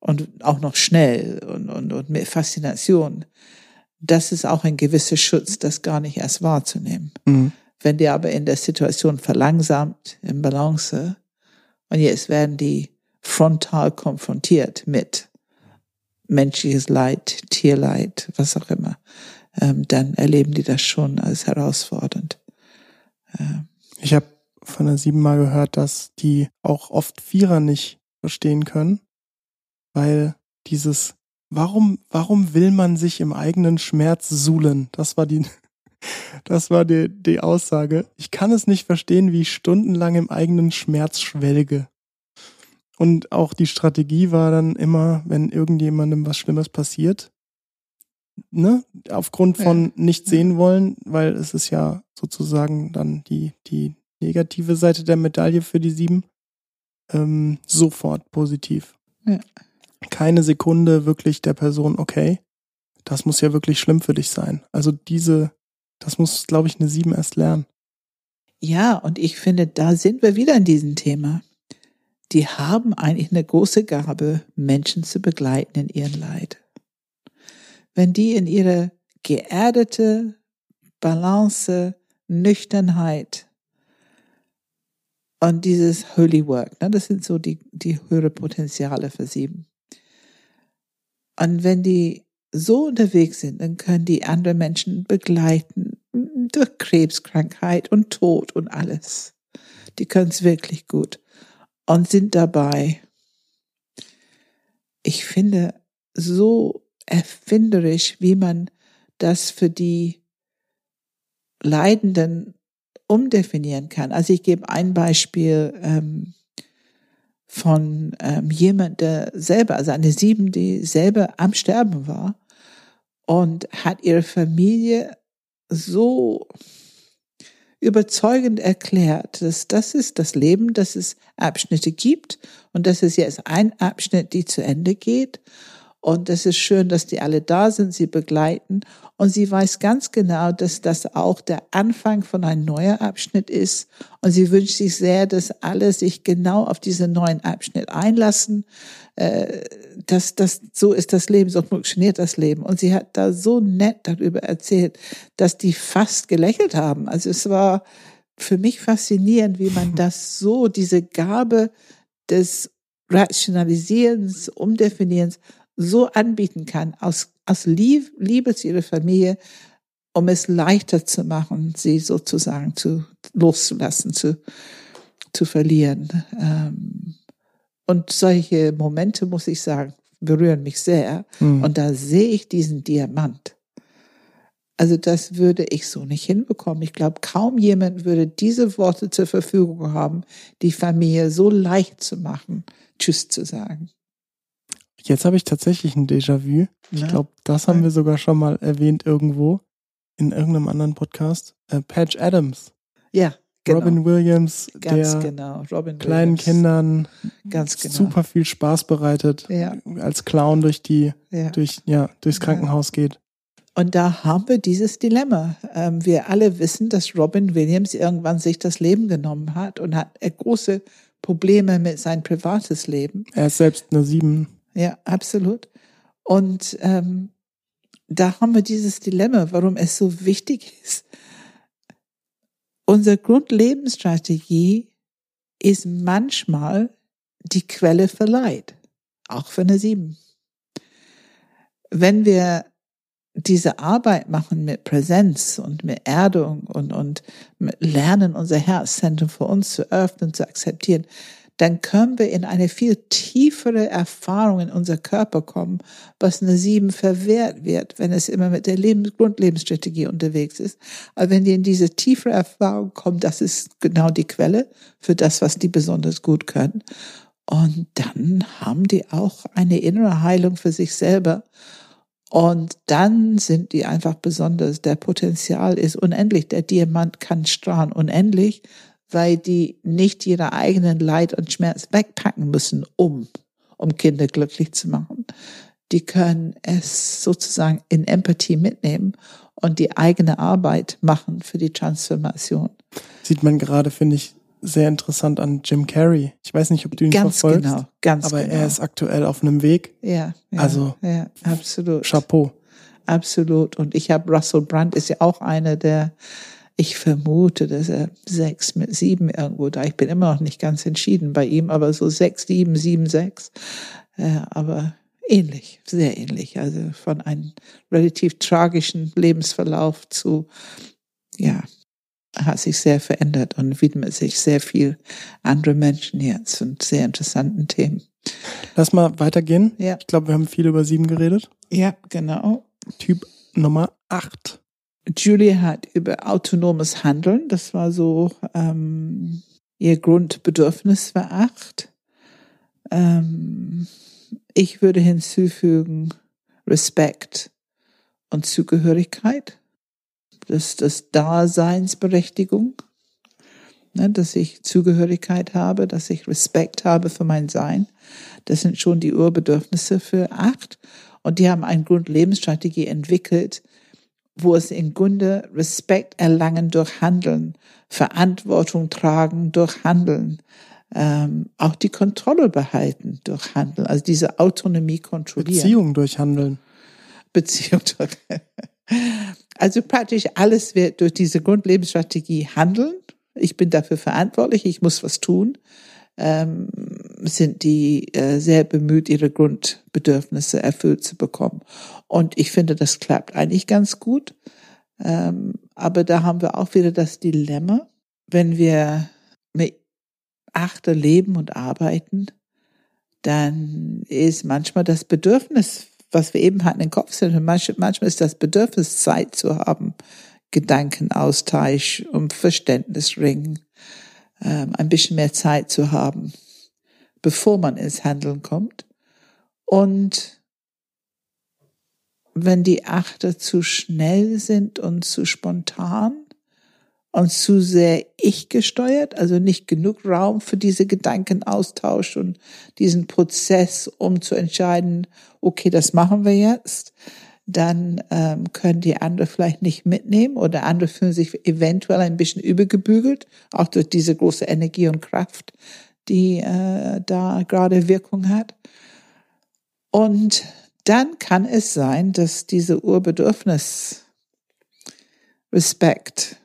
und auch noch schnell und, und, und mit Faszination, das ist auch ein gewisser Schutz, das gar nicht erst wahrzunehmen. Mhm. Wenn die aber in der Situation verlangsamt, im Balance, und jetzt werden die frontal konfrontiert mit menschliches Leid, Tierleid, was auch immer, ähm, dann erleben die das schon als herausfordernd. Ich habe von der sieben Mal gehört, dass die auch oft Vierer nicht verstehen können, weil dieses Warum, warum will man sich im eigenen Schmerz suhlen? Das war die, das war die, die Aussage. Ich kann es nicht verstehen, wie ich stundenlang im eigenen Schmerz schwelge. Und auch die Strategie war dann immer, wenn irgendjemandem was Schlimmes passiert, ne, aufgrund von ja. nicht sehen wollen, weil es ist ja sozusagen dann die, die negative Seite der Medaille für die sieben, ähm, sofort positiv. Ja. Keine Sekunde wirklich der Person, okay, das muss ja wirklich schlimm für dich sein. Also diese, das muss, glaube ich, eine sieben erst lernen. Ja, und ich finde, da sind wir wieder in diesem Thema. Die haben eigentlich eine große Gabe, Menschen zu begleiten in ihren Leid wenn die in ihre geerdete Balance, Nüchternheit und dieses Holy Work, ne, das sind so die, die höhere Potenziale für sieben. Und wenn die so unterwegs sind, dann können die andere Menschen begleiten durch Krebskrankheit und Tod und alles. Die können es wirklich gut und sind dabei. Ich finde, so erfinderisch, wie man das für die Leidenden umdefinieren kann. Also ich gebe ein Beispiel ähm, von ähm, jemand, der selber, also eine Sieben, die selber am Sterben war und hat ihre Familie so überzeugend erklärt, dass das ist das Leben, dass es Abschnitte gibt und dass es jetzt ein Abschnitt, die zu Ende geht und es ist schön, dass die alle da sind, sie begleiten. Und sie weiß ganz genau, dass das auch der Anfang von einem neuen Abschnitt ist. Und sie wünscht sich sehr, dass alle sich genau auf diesen neuen Abschnitt einlassen. Äh, dass das so ist das Leben, so funktioniert das Leben. Und sie hat da so nett darüber erzählt, dass die fast gelächelt haben. Also es war für mich faszinierend, wie man das so, diese Gabe des Rationalisierens, Umdefinierens so anbieten kann, aus, aus Liebe zu ihrer Familie, um es leichter zu machen, sie sozusagen zu loszulassen, zu, zu verlieren. Ähm, und solche Momente, muss ich sagen, berühren mich sehr. Mhm. Und da sehe ich diesen Diamant. Also das würde ich so nicht hinbekommen. Ich glaube, kaum jemand würde diese Worte zur Verfügung haben, die Familie so leicht zu machen, Tschüss zu sagen. Jetzt habe ich tatsächlich ein Déjà-vu. Ich glaube, das haben wir sogar schon mal erwähnt irgendwo in irgendeinem anderen Podcast. Äh, Patch Adams. Ja. Genau. Robin Williams, Ganz der genau. Robin kleinen Williams. Kindern Ganz genau. super viel Spaß bereitet, Ja. als Clown durch die, Ja. durch, ja, durchs Krankenhaus geht. Und da haben wir dieses Dilemma. Ähm, wir alle wissen, dass Robin Williams irgendwann sich das Leben genommen hat und hat äh, große Probleme mit sein privates Leben. Er ist selbst eine Sieben. Ja, absolut. Und ähm, da haben wir dieses Dilemma, warum es so wichtig ist. Unsere Grundlebensstrategie ist manchmal die Quelle für Leid, auch für eine Sieben. Wenn wir diese Arbeit machen mit Präsenz und mit Erdung und, und mit Lernen, unser Herzzentrum für uns zu öffnen, zu akzeptieren, dann können wir in eine viel tiefere Erfahrung in unser Körper kommen, was eine Sieben verwehrt wird, wenn es immer mit der Lebens Grundlebensstrategie unterwegs ist. Aber wenn die in diese tiefere Erfahrung kommen, das ist genau die Quelle für das, was die besonders gut können. Und dann haben die auch eine innere Heilung für sich selber. Und dann sind die einfach besonders. Der Potenzial ist unendlich. Der Diamant kann strahlen unendlich, weil die nicht ihre eigenen Leid und Schmerz wegpacken müssen, um, um Kinder glücklich zu machen. Die können es sozusagen in Empathie mitnehmen und die eigene Arbeit machen für die Transformation. Sieht man gerade, finde ich, sehr interessant an Jim Carrey. Ich weiß nicht, ob du ihn Ganz verfolgst. genau, ganz aber genau. er ist aktuell auf einem Weg. Ja, ja, Also, ja, absolut. Chapeau. Absolut. Und ich habe Russell Brand ist ja auch einer der, ich vermute, dass er sechs mit sieben irgendwo da. Ich bin immer noch nicht ganz entschieden bei ihm, aber so sechs, sieben, sieben, sechs. Äh, aber ähnlich, sehr ähnlich. Also von einem relativ tragischen Lebensverlauf zu, ja, hat sich sehr verändert und widmet sich sehr viel andere Menschen jetzt und sehr interessanten Themen. Lass mal weitergehen. Ja. Ich glaube, wir haben viel über sieben geredet. Ja, genau. Typ Nummer acht. Julie hat über autonomes Handeln, das war so ähm, ihr Grundbedürfnis für acht. Ähm, ich würde hinzufügen Respekt und Zugehörigkeit. Das das Daseinsberechtigung, ne, dass ich Zugehörigkeit habe, dass ich Respekt habe für mein Sein. Das sind schon die Urbedürfnisse für acht. Und die haben eine Grundlebensstrategie entwickelt, wo es im Grunde Respekt erlangen durch Handeln, Verantwortung tragen durch Handeln, ähm, auch die Kontrolle behalten durch Handeln, also diese Autonomie kontrollieren. Beziehung durch Handeln. Beziehung durch. Also praktisch alles wird durch diese Grundlebensstrategie handeln. Ich bin dafür verantwortlich, ich muss was tun. Ähm, sind die äh, sehr bemüht, ihre Grundbedürfnisse erfüllt zu bekommen. Und ich finde, das klappt eigentlich ganz gut. Ähm, aber da haben wir auch wieder das Dilemma, wenn wir mit Achter leben und arbeiten, dann ist manchmal das Bedürfnis, was wir eben hatten, im Kopf sind, manchmal ist das Bedürfnis, Zeit zu haben, Gedankenaustausch, um Verständnis ringen, ähm, ein bisschen mehr Zeit zu haben, bevor man ins Handeln kommt. Und wenn die Achter zu schnell sind und zu spontan und zu sehr ich gesteuert, also nicht genug Raum für diese Gedankenaustausch und diesen Prozess, um zu entscheiden, okay, das machen wir jetzt, dann ähm, können die andere vielleicht nicht mitnehmen oder andere fühlen sich eventuell ein bisschen übergebügelt, auch durch diese große Energie und Kraft, die äh, da gerade Wirkung hat. Und dann kann es sein, dass diese Urbedürfnis, Respekt,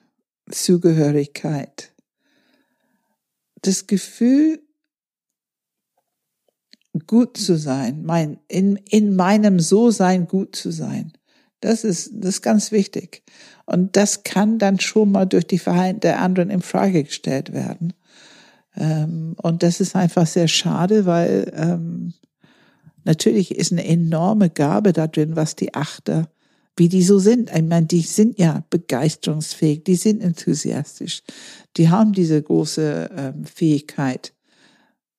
Zugehörigkeit, das Gefühl, gut zu sein, mein, in, in meinem So-Sein gut zu sein. Das ist, das ist ganz wichtig. Und das kann dann schon mal durch die Verhalten der anderen in Frage gestellt werden. Ähm, und das ist einfach sehr schade, weil ähm, natürlich ist eine enorme Gabe da drin, was die Achter, wie die so sind. Ich meine, die sind ja begeisterungsfähig, die sind enthusiastisch, die haben diese große ähm, Fähigkeit,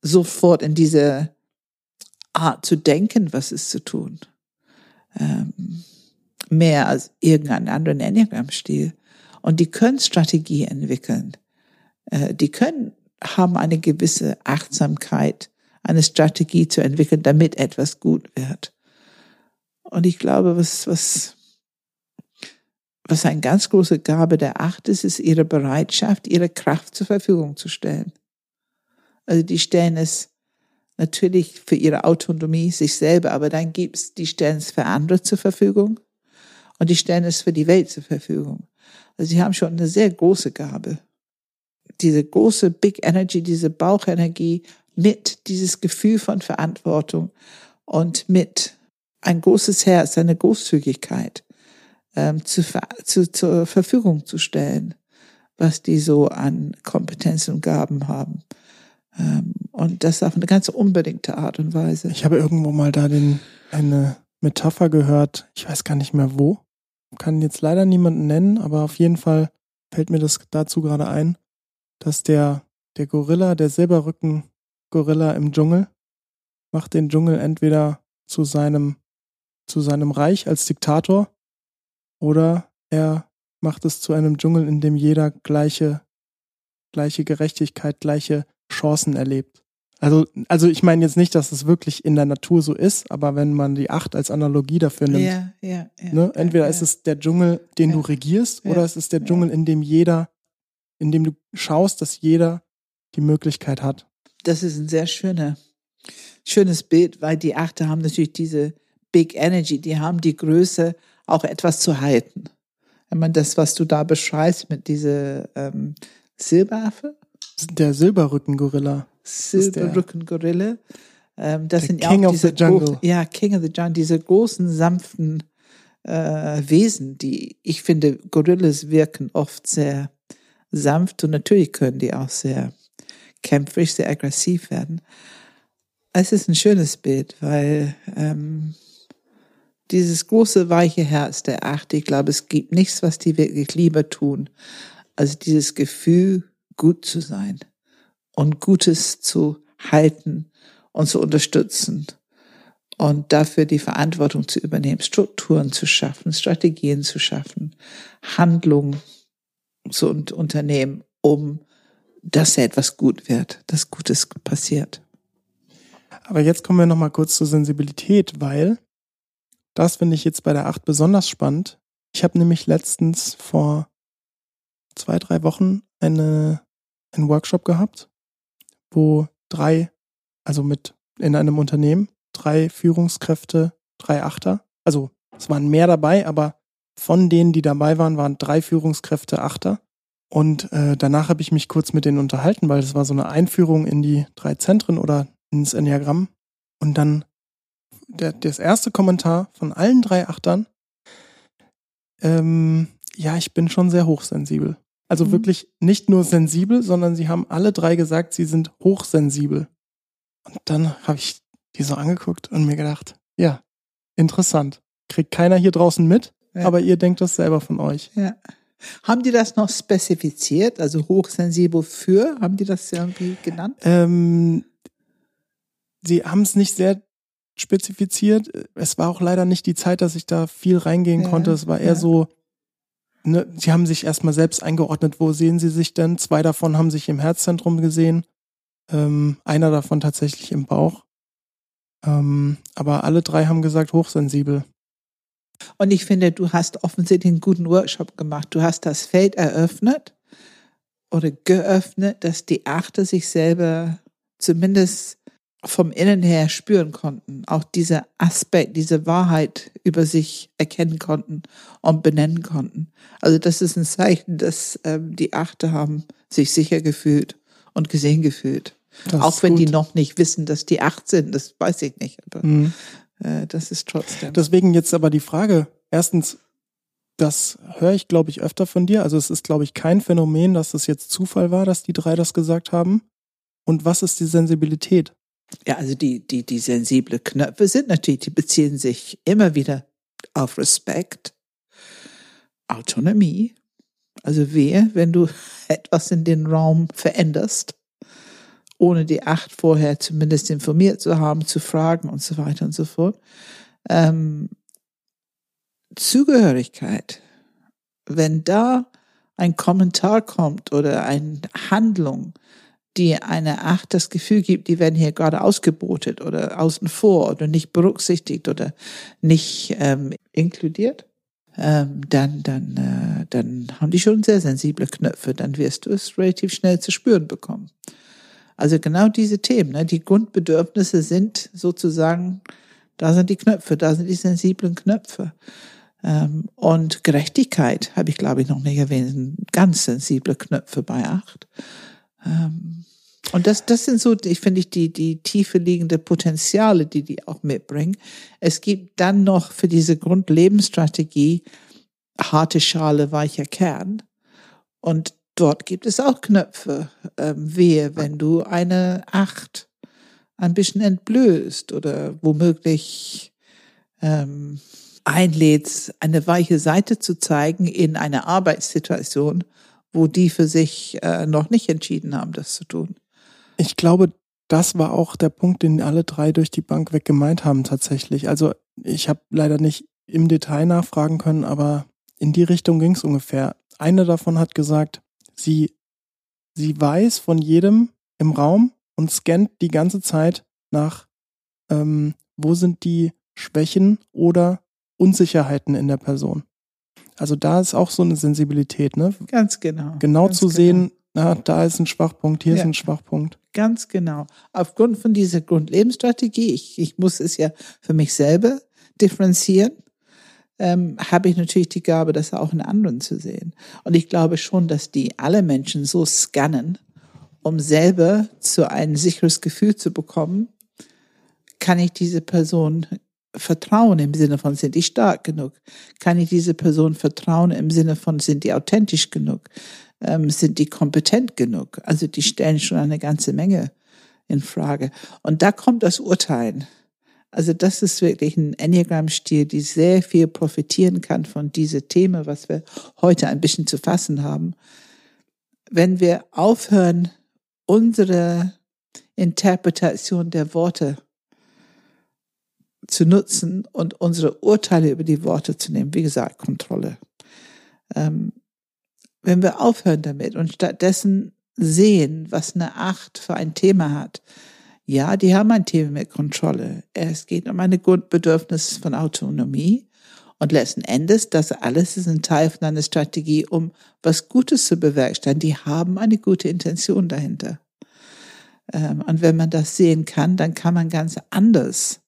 sofort in diese Art zu denken, was ist zu tun. Ähm, mehr als irgendeinen anderen Enneagram-Stil. Und die können Strategie entwickeln. Äh, die können, haben eine gewisse Achtsamkeit, eine Strategie zu entwickeln, damit etwas gut wird. Und ich glaube, was, was, was eine ganz große Gabe der Acht ist, ist ihre Bereitschaft, ihre Kraft zur Verfügung zu stellen. Also die stellen es natürlich für ihre Autonomie sich selber, aber dann gibt's die stellen es für andere zur Verfügung und die stellen es für die Welt zur Verfügung. Also sie haben schon eine sehr große Gabe. Diese große Big Energy, diese Bauchenergie mit dieses Gefühl von Verantwortung und mit ein großes Herz, eine Großzügigkeit ähm, zu, zu, zur Verfügung zu stellen, was die so an Kompetenzen und Gaben haben. Ähm, und das auf eine ganz unbedingte Art und Weise. Ich habe irgendwo mal da den, eine Metapher gehört, ich weiß gar nicht mehr wo, kann jetzt leider niemanden nennen, aber auf jeden Fall fällt mir das dazu gerade ein, dass der, der Gorilla, der Silberrücken-Gorilla im Dschungel, macht den Dschungel entweder zu seinem, zu seinem Reich als Diktator oder er macht es zu einem Dschungel, in dem jeder gleiche, gleiche Gerechtigkeit, gleiche Chancen erlebt. Also, also ich meine jetzt nicht, dass es wirklich in der Natur so ist, aber wenn man die Acht als Analogie dafür nimmt, ja, ja, ja, ne, entweder ist es der Dschungel, den du regierst, oder es ist der Dschungel, in dem jeder, in dem du schaust, dass jeder die Möglichkeit hat. Das ist ein sehr schöner, schönes Bild, weil die Achte haben natürlich diese Big Energy, die haben die Größe, auch etwas zu halten. Wenn man das, was du da beschreibst mit dieser ähm, Silberaffe, der Silberrücken-Gorilla. Silberrücken-Gorilla. Ähm, das sind King ja auch diese Jungle. ja King of the Jungle, diese großen sanften äh, Wesen, die ich finde, Gorillas wirken oft sehr sanft und natürlich können die auch sehr kämpferisch, sehr aggressiv werden. Es ist ein schönes Bild, weil ähm, dieses große weiche Herz der Acht, ich glaube, es gibt nichts, was die wirklich lieber tun, als dieses Gefühl gut zu sein und Gutes zu halten und zu unterstützen und dafür die Verantwortung zu übernehmen, Strukturen zu schaffen, Strategien zu schaffen, Handlungen zu unternehmen, um dass etwas gut wird, dass Gutes passiert. Aber jetzt kommen wir noch mal kurz zur Sensibilität, weil das finde ich jetzt bei der Acht besonders spannend. Ich habe nämlich letztens vor zwei, drei Wochen eine einen Workshop gehabt, wo drei, also mit in einem Unternehmen, drei Führungskräfte, drei Achter, also es waren mehr dabei, aber von denen, die dabei waren, waren drei Führungskräfte Achter. Und äh, danach habe ich mich kurz mit denen unterhalten, weil das war so eine Einführung in die drei Zentren oder ins Enneagramm. Und dann der, das erste Kommentar von allen drei Achtern, ähm, ja, ich bin schon sehr hochsensibel. Also mhm. wirklich nicht nur sensibel, sondern sie haben alle drei gesagt, sie sind hochsensibel. Und dann habe ich die so angeguckt und mir gedacht, ja, interessant. Kriegt keiner hier draußen mit, ja. aber ihr denkt das selber von euch. Ja. Haben die das noch spezifiziert, also hochsensibel für? Haben die das irgendwie genannt? Ähm, sie haben es nicht sehr spezifiziert. Es war auch leider nicht die Zeit, dass ich da viel reingehen ja, konnte. Es war eher ja. so, ne, sie haben sich erstmal selbst eingeordnet, wo sehen sie sich denn? Zwei davon haben sich im Herzzentrum gesehen, ähm, einer davon tatsächlich im Bauch. Ähm, aber alle drei haben gesagt, hochsensibel. Und ich finde, du hast offensichtlich einen guten Workshop gemacht. Du hast das Feld eröffnet oder geöffnet, dass die Achte sich selber zumindest vom Innen her spüren konnten, auch dieser Aspekt, diese Wahrheit über sich erkennen konnten und benennen konnten. Also das ist ein Zeichen, dass ähm, die Achte haben sich sicher gefühlt und gesehen gefühlt. Das Auch wenn gut. die noch nicht wissen, dass die acht sind, das weiß ich nicht. Mhm. Äh, das ist trotzdem. Deswegen jetzt aber die Frage, erstens, das höre ich, glaube ich, öfter von dir. Also es ist, glaube ich, kein Phänomen, dass es jetzt Zufall war, dass die drei das gesagt haben. Und was ist die Sensibilität? Ja, also die, die, die sensible Knöpfe sind natürlich, die beziehen sich immer wieder auf Respekt, Autonomie. Also wehe, wenn du etwas in den Raum veränderst, ohne die acht vorher zumindest informiert zu haben, zu fragen und so weiter und so fort. Ähm, Zugehörigkeit, wenn da ein Kommentar kommt oder eine Handlung, die eine Acht das Gefühl gibt, die werden hier gerade ausgebotet oder außen vor oder nicht berücksichtigt oder nicht ähm, inkludiert, ähm, dann, dann, äh, dann haben die schon sehr sensible Knöpfe. Dann wirst du es relativ schnell zu spüren bekommen. Also genau diese Themen, ne? die Grundbedürfnisse sind sozusagen, da sind die Knöpfe, da sind die sensiblen Knöpfe. Ähm, und Gerechtigkeit habe ich, glaube ich, noch nicht erwähnt, ganz sensible Knöpfe bei acht. Ähm, und das, das sind so, ich finde die, die tiefe liegende Potenziale, die die auch mitbringen. Es gibt dann noch für diese Grundlebensstrategie harte Schale, weicher Kern. Und dort gibt es auch Knöpfe. Ähm, wehe, wenn du eine Acht ein bisschen entblößt oder womöglich ähm, einlädst, eine weiche Seite zu zeigen in einer Arbeitssituation, wo die für sich äh, noch nicht entschieden haben, das zu tun. Ich glaube, das war auch der Punkt, den alle drei durch die Bank weg gemeint haben tatsächlich. Also ich habe leider nicht im Detail nachfragen können, aber in die Richtung ging es ungefähr. Eine davon hat gesagt, sie, sie weiß von jedem im Raum und scannt die ganze Zeit nach, ähm, wo sind die Schwächen oder Unsicherheiten in der Person. Also da ist auch so eine Sensibilität, ne? Ganz genau. Genau ganz zu genau. sehen, na, da ist ein Schwachpunkt, hier ja. ist ein Schwachpunkt. Ganz genau. Aufgrund von dieser Grundlebensstrategie, ich, ich muss es ja für mich selber differenzieren, ähm, habe ich natürlich die Gabe, das auch in anderen zu sehen. Und ich glaube schon, dass die alle Menschen so scannen, um selber zu ein sicheres Gefühl zu bekommen, kann ich diese Person vertrauen im Sinne von, sind die stark genug? Kann ich diese Person vertrauen im Sinne von, sind die authentisch genug? Ähm, sind die kompetent genug? Also die stellen schon eine ganze Menge in Frage. Und da kommt das Urteilen. Also das ist wirklich ein Enneagram-Stil, die sehr viel profitieren kann von diesem Thema, was wir heute ein bisschen zu fassen haben. Wenn wir aufhören, unsere Interpretation der Worte zu nutzen und unsere Urteile über die Worte zu nehmen. Wie gesagt, Kontrolle. Ähm, wenn wir aufhören damit und stattdessen sehen, was eine Acht für ein Thema hat. Ja, die haben ein Thema mit Kontrolle. Es geht um eine Grundbedürfnis von Autonomie. Und letzten Endes, das alles ist ein Teil von einer Strategie, um was Gutes zu bewerkstelligen. Die haben eine gute Intention dahinter. Ähm, und wenn man das sehen kann, dann kann man ganz anders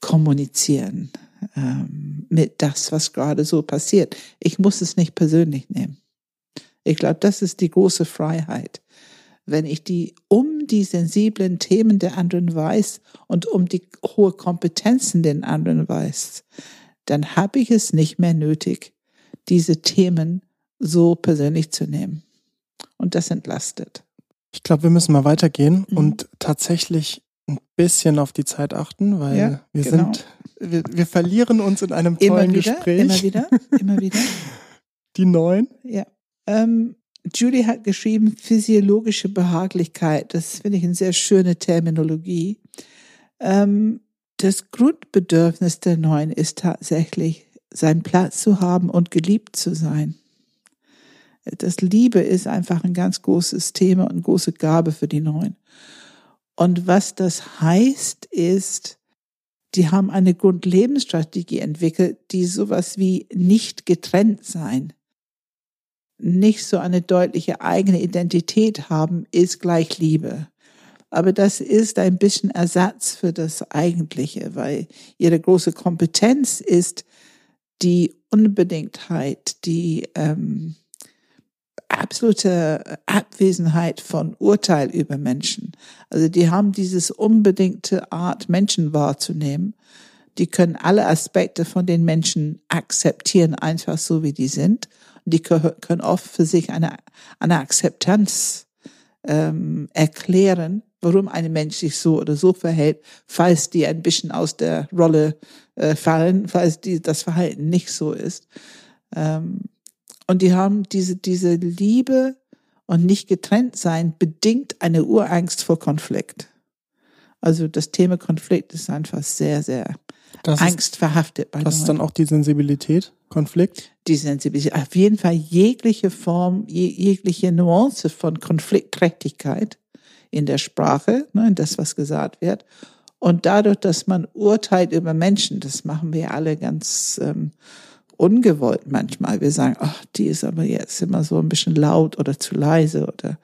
kommunizieren ähm, mit das, was gerade so passiert. Ich muss es nicht persönlich nehmen. Ich glaube, das ist die große Freiheit. Wenn ich die um die sensiblen Themen der anderen weiß und um die hohe Kompetenzen den anderen weiß, dann habe ich es nicht mehr nötig, diese Themen so persönlich zu nehmen. Und das entlastet. Ich glaube, wir müssen mal weitergehen mhm. und tatsächlich ein bisschen auf die Zeit achten, weil ja, wir genau. sind, wir, wir, verlieren uns in einem tollen immer wieder, Gespräch. Immer wieder, immer wieder. Die neun. Ja. Ähm, Julie hat geschrieben, physiologische Behaglichkeit. Das finde ich eine sehr schöne Terminologie. Ähm, das Grundbedürfnis der Neuen ist tatsächlich, seinen Platz zu haben und geliebt zu sein. Das Liebe ist einfach ein ganz großes Thema und große Gabe für die Neuen. Und was das heißt, ist, die haben eine Grundlebensstrategie entwickelt, die sowas wie nicht getrennt sein, nicht so eine deutliche eigene Identität haben, ist gleich Liebe. Aber das ist ein bisschen Ersatz für das Eigentliche, weil ihre große Kompetenz ist die Unbedingtheit, die ähm, absolute Abwesenheit von Urteil über Menschen. Also die haben dieses unbedingte Art, Menschen wahrzunehmen. Die können alle Aspekte von den Menschen akzeptieren, einfach so wie die sind. Die können oft für sich eine, eine Akzeptanz ähm, erklären, warum ein Mensch sich so oder so verhält, falls die ein bisschen aus der Rolle äh, fallen, falls die, das Verhalten nicht so ist. Ähm, und die haben diese, diese Liebe und nicht getrennt sein bedingt eine Urangst vor Konflikt. Also das Thema Konflikt ist einfach sehr, sehr das angstverhaftet bei Das ist dann auch die Sensibilität, Konflikt? Die Sensibilität. Auf jeden Fall jegliche Form, jegliche Nuance von Konfliktträchtigkeit in der Sprache, ne, in das, was gesagt wird. Und dadurch, dass man urteilt über Menschen, das machen wir alle ganz ähm, ungewollt manchmal. Wir sagen, ach, die ist aber jetzt immer so ein bisschen laut oder zu leise oder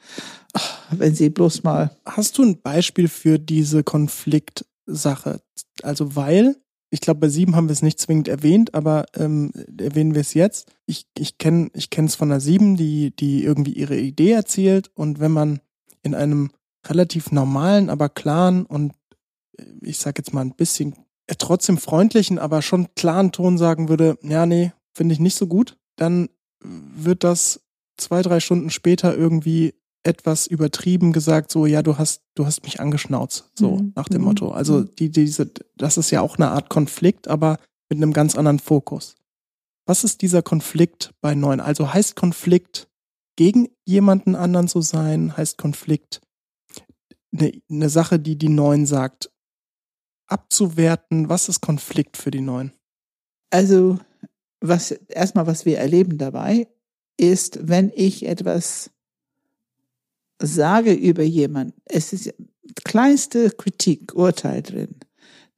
ach, wenn sie bloß mal. Hast du ein Beispiel für diese Konfliktsache? Also weil, ich glaube, bei sieben haben wir es nicht zwingend erwähnt, aber ähm, erwähnen wir es jetzt. Ich, ich kenne ich es von der sieben, die, die irgendwie ihre Idee erzählt und wenn man in einem relativ normalen, aber klaren und äh, ich sag jetzt mal ein bisschen äh, trotzdem freundlichen, aber schon klaren Ton sagen würde, ja, nee, finde ich nicht so gut, dann wird das zwei, drei Stunden später irgendwie etwas übertrieben gesagt, so, ja, du hast, du hast mich angeschnauzt, so mhm. nach dem mhm. Motto. Also mhm. die, diese, das ist ja auch eine Art Konflikt, aber mit einem ganz anderen Fokus. Was ist dieser Konflikt bei Neuen? Also heißt Konflikt gegen jemanden anderen zu sein? Heißt Konflikt eine, eine Sache, die die Neuen sagt, abzuwerten? Was ist Konflikt für die Neuen? Also, was, erstmal, was wir erleben dabei, ist, wenn ich etwas sage über jemanden, es ist kleinste Kritik, Urteil drin,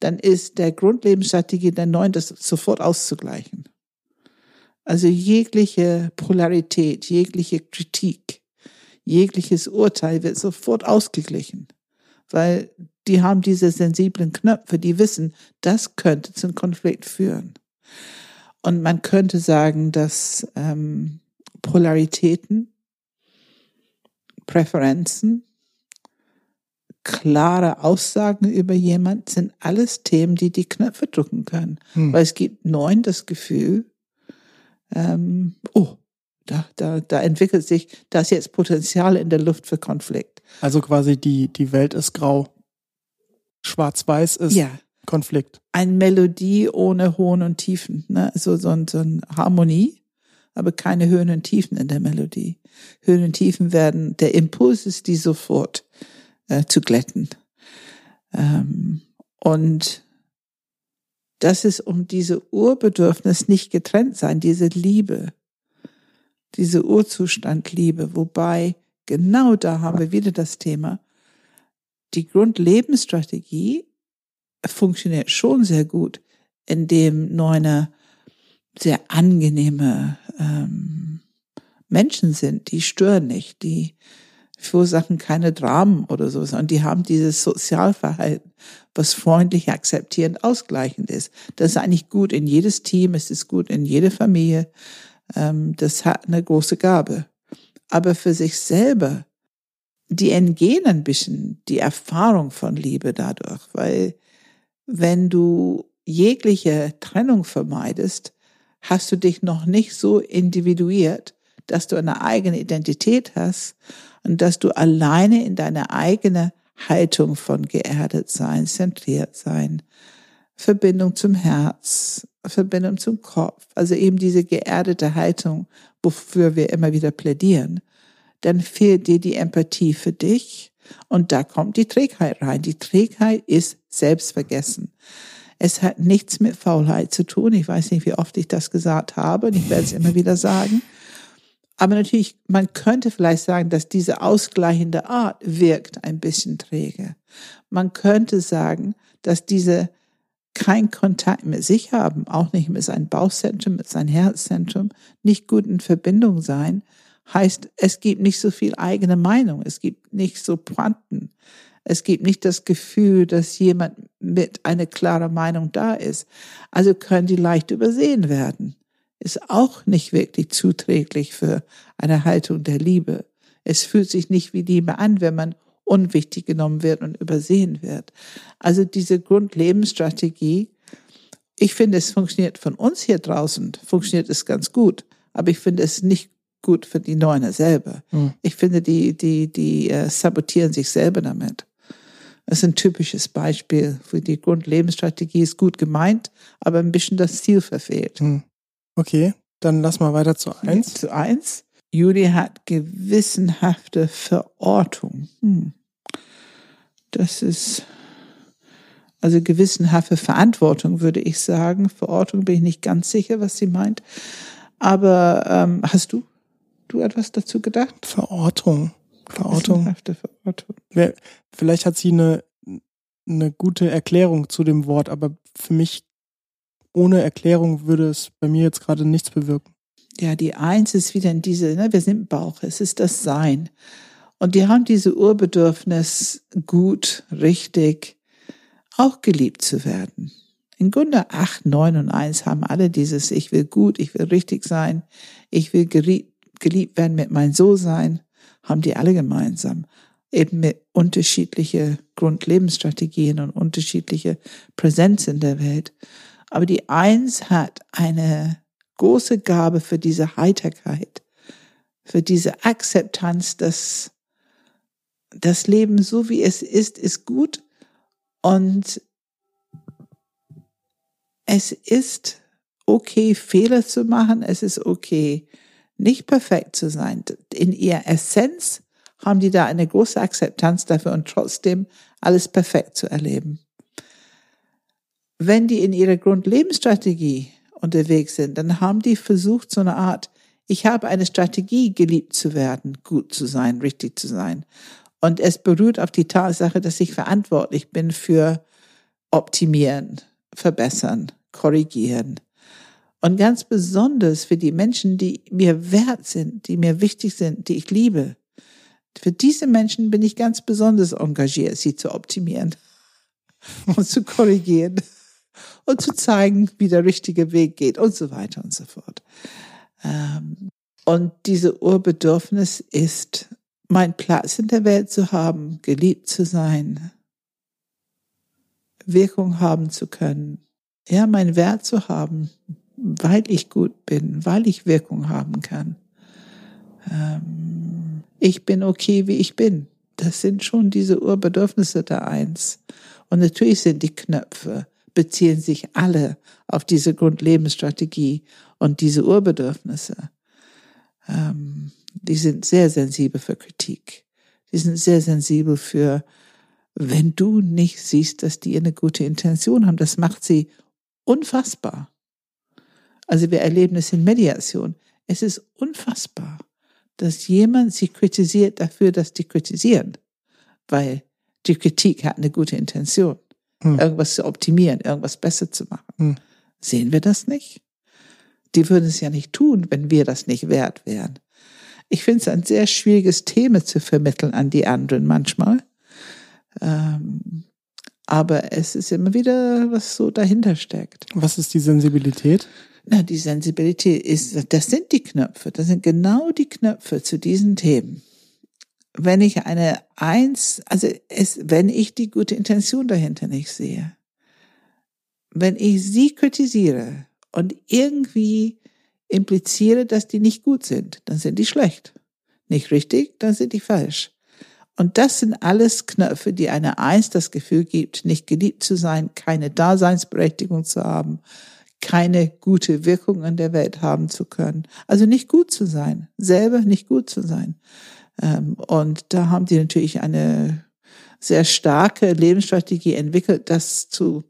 dann ist der Grundlebensstrategie der Neuen, das sofort auszugleichen. Also jegliche Polarität, jegliche Kritik, jegliches Urteil wird sofort ausgeglichen, weil die haben diese sensiblen Knöpfe, die wissen, das könnte zum Konflikt führen. Und man könnte sagen, dass ähm, Polaritäten, Präferenzen, klare Aussagen über jemand sind alles Themen, die die Knöpfe drücken können. Hm. Weil es gibt neun das Gefühl, ähm, oh, da, da, da entwickelt sich, da ist jetzt Potenzial in der Luft für Konflikt. Also quasi die, die Welt ist grau. Schwarz-Weiß ist ja. Konflikt. Eine Melodie ohne Hohen und Tiefen, ne? so, so, so eine Harmonie, aber keine Höhen und Tiefen in der Melodie. Höhen und Tiefen werden, der Impuls ist, die sofort äh, zu glätten. Ähm, und das ist um diese Urbedürfnis nicht getrennt sein, diese Liebe diese Urzustand Liebe, wobei genau da haben wir wieder das Thema. Die Grundlebensstrategie funktioniert schon sehr gut, indem Neuner sehr angenehme ähm, Menschen sind, die stören nicht, die verursachen keine Dramen oder so, sondern die haben dieses Sozialverhalten, was freundlich, akzeptierend, ausgleichend ist. Das ist eigentlich gut in jedes Team, es ist gut in jede Familie. Ähm, das hat eine große Gabe. Aber für sich selber, die entgehen ein bisschen die Erfahrung von Liebe dadurch, weil wenn du jegliche Trennung vermeidest, hast du dich noch nicht so individuiert, dass du eine eigene Identität hast und dass du alleine in deiner eigenen Haltung von geerdet sein, zentriert sein, Verbindung zum Herz, Verbindung zum Kopf, also eben diese geerdete Haltung, wofür wir immer wieder plädieren, dann fehlt dir die Empathie für dich und da kommt die Trägheit rein. Die Trägheit ist Selbstvergessen. Es hat nichts mit Faulheit zu tun. Ich weiß nicht, wie oft ich das gesagt habe und ich werde es immer wieder sagen. Aber natürlich, man könnte vielleicht sagen, dass diese ausgleichende Art wirkt ein bisschen träge. Man könnte sagen, dass diese kein Kontakt mit sich haben, auch nicht mit seinem Bauchzentrum, mit seinem Herzzentrum, nicht gut in Verbindung sein, heißt, es gibt nicht so viel eigene Meinung, es gibt nicht so Pointen, es gibt nicht das Gefühl, dass jemand mit einer klaren Meinung da ist. Also können die leicht übersehen werden. ist auch nicht wirklich zuträglich für eine Haltung der Liebe. Es fühlt sich nicht wie Liebe an, wenn man unwichtig genommen wird und übersehen wird. Also diese Grundlebensstrategie, ich finde, es funktioniert von uns hier draußen, funktioniert es ganz gut, aber ich finde es nicht gut für die Neuner selber. Mhm. Ich finde, die, die, die äh, sabotieren sich selber damit. Das ist ein typisches Beispiel für die Grundlebensstrategie, ist gut gemeint, aber ein bisschen das Ziel verfehlt. Mhm. Okay, dann lass mal weiter zu eins. Zu eins. Judy hat gewissenhafte Verortung. Hm. Das ist also gewissenhafte Verantwortung, würde ich sagen. Verortung bin ich nicht ganz sicher, was sie meint. Aber ähm, hast du du etwas dazu gedacht? Verortung. Verortung. Verortung. Vielleicht hat sie eine, eine gute Erklärung zu dem Wort, aber für mich ohne Erklärung würde es bei mir jetzt gerade nichts bewirken. Ja, die Eins ist wieder in diese, ne, wir sind im Bauch, es ist das Sein. Und die haben diese Urbedürfnis, gut, richtig, auch geliebt zu werden. In Grunde acht, neun und eins haben alle dieses, ich will gut, ich will richtig sein, ich will geliebt werden mit mein So-Sein, haben die alle gemeinsam. Eben mit unterschiedliche Grundlebensstrategien und unterschiedliche Präsenz in der Welt. Aber die Eins hat eine große Gabe für diese Heiterkeit, für diese Akzeptanz, dass das Leben so wie es ist, ist gut und es ist okay, Fehler zu machen, es ist okay, nicht perfekt zu sein. In ihrer Essenz haben die da eine große Akzeptanz dafür und trotzdem alles perfekt zu erleben. Wenn die in ihrer Grundlebensstrategie unterwegs sind, dann haben die versucht, so eine Art, ich habe eine Strategie, geliebt zu werden, gut zu sein, richtig zu sein. Und es beruht auf die Tatsache, dass ich verantwortlich bin für optimieren, verbessern, korrigieren, und ganz besonders für die Menschen, die mir wert sind, die mir wichtig sind, die ich liebe. Für diese Menschen bin ich ganz besonders engagiert, sie zu optimieren und zu korrigieren und zu zeigen, wie der richtige Weg geht und so weiter und so fort. Ähm, und diese Urbedürfnis ist, meinen Platz in der Welt zu haben, geliebt zu sein, Wirkung haben zu können, ja, meinen Wert zu haben, weil ich gut bin, weil ich Wirkung haben kann. Ähm, ich bin okay, wie ich bin. Das sind schon diese Urbedürfnisse der Eins. Und natürlich sind die Knöpfe, beziehen sich alle auf diese Grundlebensstrategie und diese Urbedürfnisse. Ähm, die sind sehr sensibel für Kritik. Die sind sehr sensibel für, wenn du nicht siehst, dass die eine gute Intention haben. Das macht sie unfassbar. Also wir erleben es in Mediation. Es ist unfassbar, dass jemand sie kritisiert dafür, dass die kritisieren, weil die Kritik hat eine gute Intention, hm. irgendwas zu optimieren, irgendwas besser zu machen. Hm. Sehen wir das nicht? Die würden es ja nicht tun, wenn wir das nicht wert wären. Ich finde es ein sehr schwieriges Thema zu vermitteln an die anderen manchmal. Ähm, aber es ist immer wieder, was so dahinter steckt. Was ist die Sensibilität? Na, die Sensibilität ist, das sind die Knöpfe, das sind genau die Knöpfe zu diesen Themen. Wenn ich eine Eins, also es, wenn ich die gute Intention dahinter nicht sehe, wenn ich sie kritisiere und irgendwie impliziere, dass die nicht gut sind, dann sind die schlecht. Nicht richtig, dann sind die falsch. Und das sind alles Knöpfe, die einer Eins das Gefühl gibt, nicht geliebt zu sein, keine Daseinsberechtigung zu haben, keine gute Wirkung in der Welt haben zu können. Also nicht gut zu sein, selber nicht gut zu sein. Ähm, und da haben die natürlich eine sehr starke Lebensstrategie entwickelt, das zu,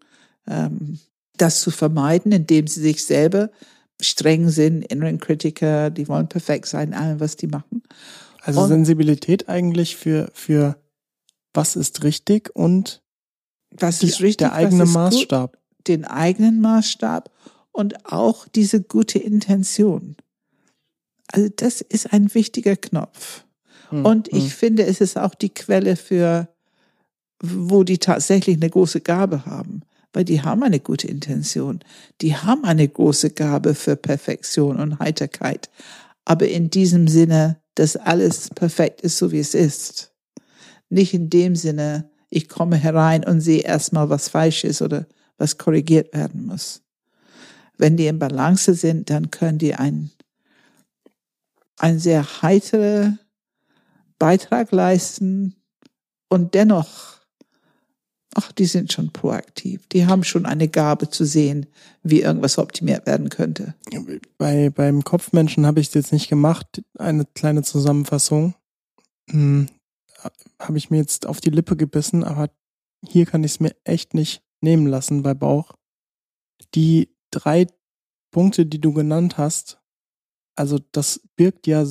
ähm, das zu vermeiden, indem sie sich selber streng sind, inneren Kritiker, die wollen perfekt sein, allem, was die machen. Also und Sensibilität eigentlich für, für was ist richtig und was ist richtig, der eigene Maßstab. Gut, den eigenen Maßstab und auch diese gute Intention. Also das ist ein wichtiger Knopf. Hm, und ich hm. finde, es ist auch die Quelle für, wo die tatsächlich eine große Gabe haben. weil die haben eine gute Intention. Die haben eine große Gabe für Perfektion und Heiterkeit. Aber in diesem Sinne, dass alles perfekt ist, so wie es ist. Nicht in dem Sinne, ich komme herein und sehe erstmal, was falsch ist oder was korrigiert werden muss. Wenn die in Balance sind, dann können die ein, ein sehr heiterer Beitrag leisten und dennoch, ach, die sind schon proaktiv. Die haben schon eine Gabe zu sehen, wie irgendwas optimiert werden könnte. Bei, beim Kopfmenschen habe ich es jetzt nicht gemacht, eine kleine Zusammenfassung. Hm, habe ich mir jetzt auf die Lippe gebissen, aber hier kann ich es mir echt nicht nehmen lassen bei Bauch. Die drei Punkte, die du genannt hast, also das birgt ja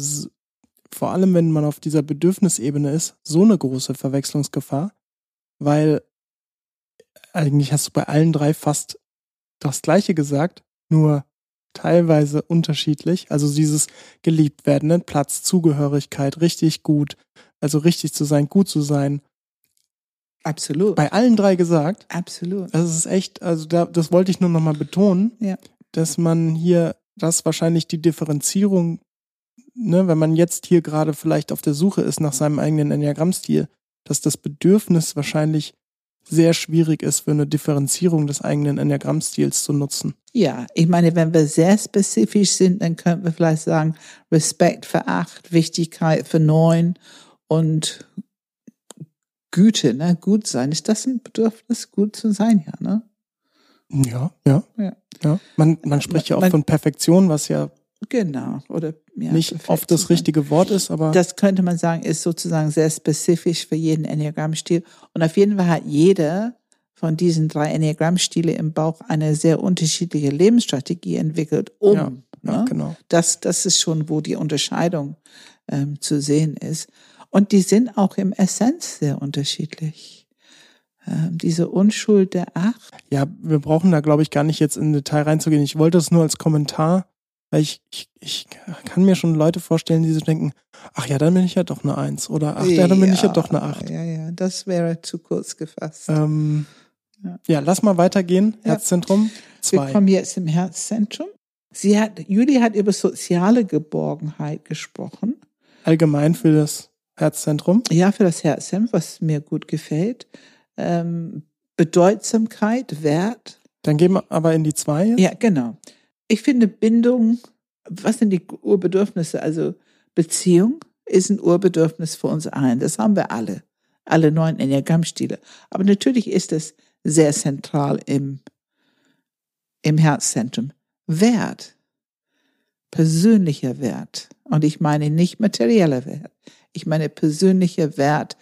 vor allem, wenn man auf dieser Bedürfnisebene ist, so eine große Verwechslungsgefahr, weil eigentlich hast du bei allen drei fast das Gleiche gesagt, nur teilweise unterschiedlich. Also dieses geliebt werden, ne? Platz, Zugehörigkeit, richtig gut, also richtig zu sein, gut zu sein. Absolut. Bei allen drei gesagt. Absolut. Das ist echt, also da, das wollte ich nur nochmal betonen, ja. dass man hier, dass wahrscheinlich die Differenzierung, ne, wenn man jetzt hier gerade vielleicht auf der Suche ist nach seinem eigenen Enneagrammstil, dass das Bedürfnis wahrscheinlich sehr schwierig ist für eine Differenzierung des eigenen Enneagrammstils zu nutzen. Ja, ich meine, wenn wir sehr spezifisch sind, dann könnten wir vielleicht sagen, Respekt für acht, Wichtigkeit für neun und Güte, ne? Gut sein. Ist das ein Bedürfnis, gut zu sein, ja, ne? Ja, ja. Ja. ja. Man, man spricht ja auch von Perfektion, was ja, Genau. Oder ja, nicht oft das richtige Wort ist, aber Das könnte man sagen, ist sozusagen sehr spezifisch für jeden Enneagrammstil. Und auf jeden Fall hat jeder von diesen drei Enneagrammstile im Bauch eine sehr unterschiedliche Lebensstrategie entwickelt, um. Ja, ja, ne? genau. Das, das ist schon, wo die Unterscheidung ähm, zu sehen ist. Und die sind auch im Essenz sehr unterschiedlich. Ähm, diese Unschuld der Acht. Ja, wir brauchen da, glaube ich, gar nicht jetzt in Detail reinzugehen. Ich wollte das nur als Kommentar, weil ich, ich, ich kann mir schon Leute vorstellen, die so denken, ach ja, dann bin ich ja doch eine Eins oder ach ja, dann bin ich ja doch eine Acht. Ja, ja, das wäre zu kurz gefasst. Ähm, Ja. ja. lass mal weitergehen. Ja. Herzzentrum Wir zwei. kommen jetzt im Herzzentrum. Sie hat, Julie hat über soziale Geborgenheit gesprochen. Allgemein für das Herzzentrum. Ja, für das Herzzentrum, was mir gut gefällt. Ähm, Bedeutsamkeit, Wert. Dann gehen wir aber in die zwei. jetzt. Ja, genau. Ich finde Bindung, was sind die Urbedürfnisse? Also Beziehung ist ein Urbedürfnis für uns allen. Das haben wir alle. Alle neun Enneagrammstile. Aber natürlich ist es sehr zentral im, im Herzzentrum. Wert. Persönlicher Wert. Und ich meine nicht materieller Wert. Ich meine persönlicher Wert.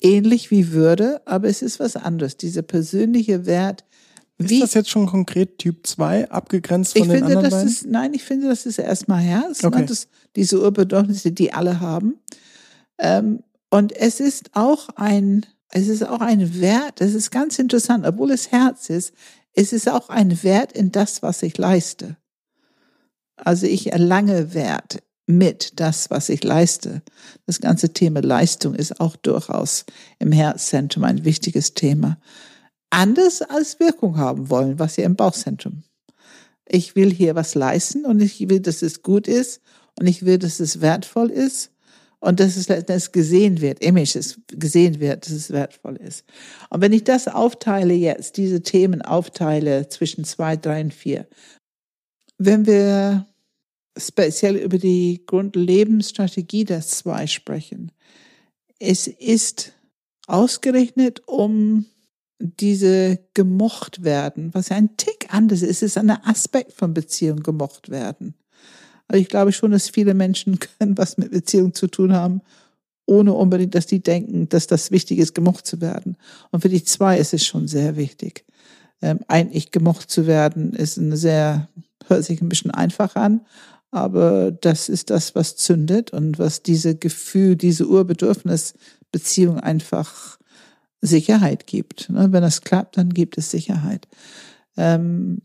Ähnlich wie Würde, aber es ist was anderes. Dieser persönliche Wert. Ist das jetzt schon konkret Typ 2, abgegrenzt von Ich den finde, anderen das ist, nein, ich finde, das ist erstmal Herz, Okay. ne, das, diese Urbedürfnisse, die alle haben. Ähm, und es ist auch ein, es ist auch ein Wert, es ist ganz interessant, obwohl es Herz ist, es ist auch ein Wert in das, was ich leiste. Also ich erlange Wert mit das, was ich leiste. Das ganze Thema Leistung ist auch durchaus im Herzzentrum ein wichtiges Thema. Anders als Wirkung haben wollen, was ja im Bauchzentrum ich will hier was leisten und ich will, dass es gut ist und ich will, dass es wertvoll ist und dass es, dass es gesehen wird, Image ist gesehen wird, dass es wertvoll ist. Und wenn ich das aufteile jetzt, diese Themen aufteile zwischen zwei, drei und vier, wenn wir speziell über die Grundlebensstrategie der zwei sprechen, es ist ausgerechnet, um diese gemocht werden, was ja ein Tick anders ist, es ist ein Aspekt von Beziehung gemocht werden. Also ich glaube schon, dass viele Menschen können was mit Beziehung zu tun haben, ohne unbedingt, dass die denken, dass das wichtig ist, gemocht zu werden. Und für die zwei ist es schon sehr wichtig. Ähm, eigentlich gemocht zu werden ist eine sehr, hört sich ein bisschen einfach an, aber das ist das, was zündet und was diese Gefühl, diese Urbedürfnis Beziehung einfach Sicherheit gibt. Ne? Wenn das klappt, dann gibt es Sicherheit. Ähm,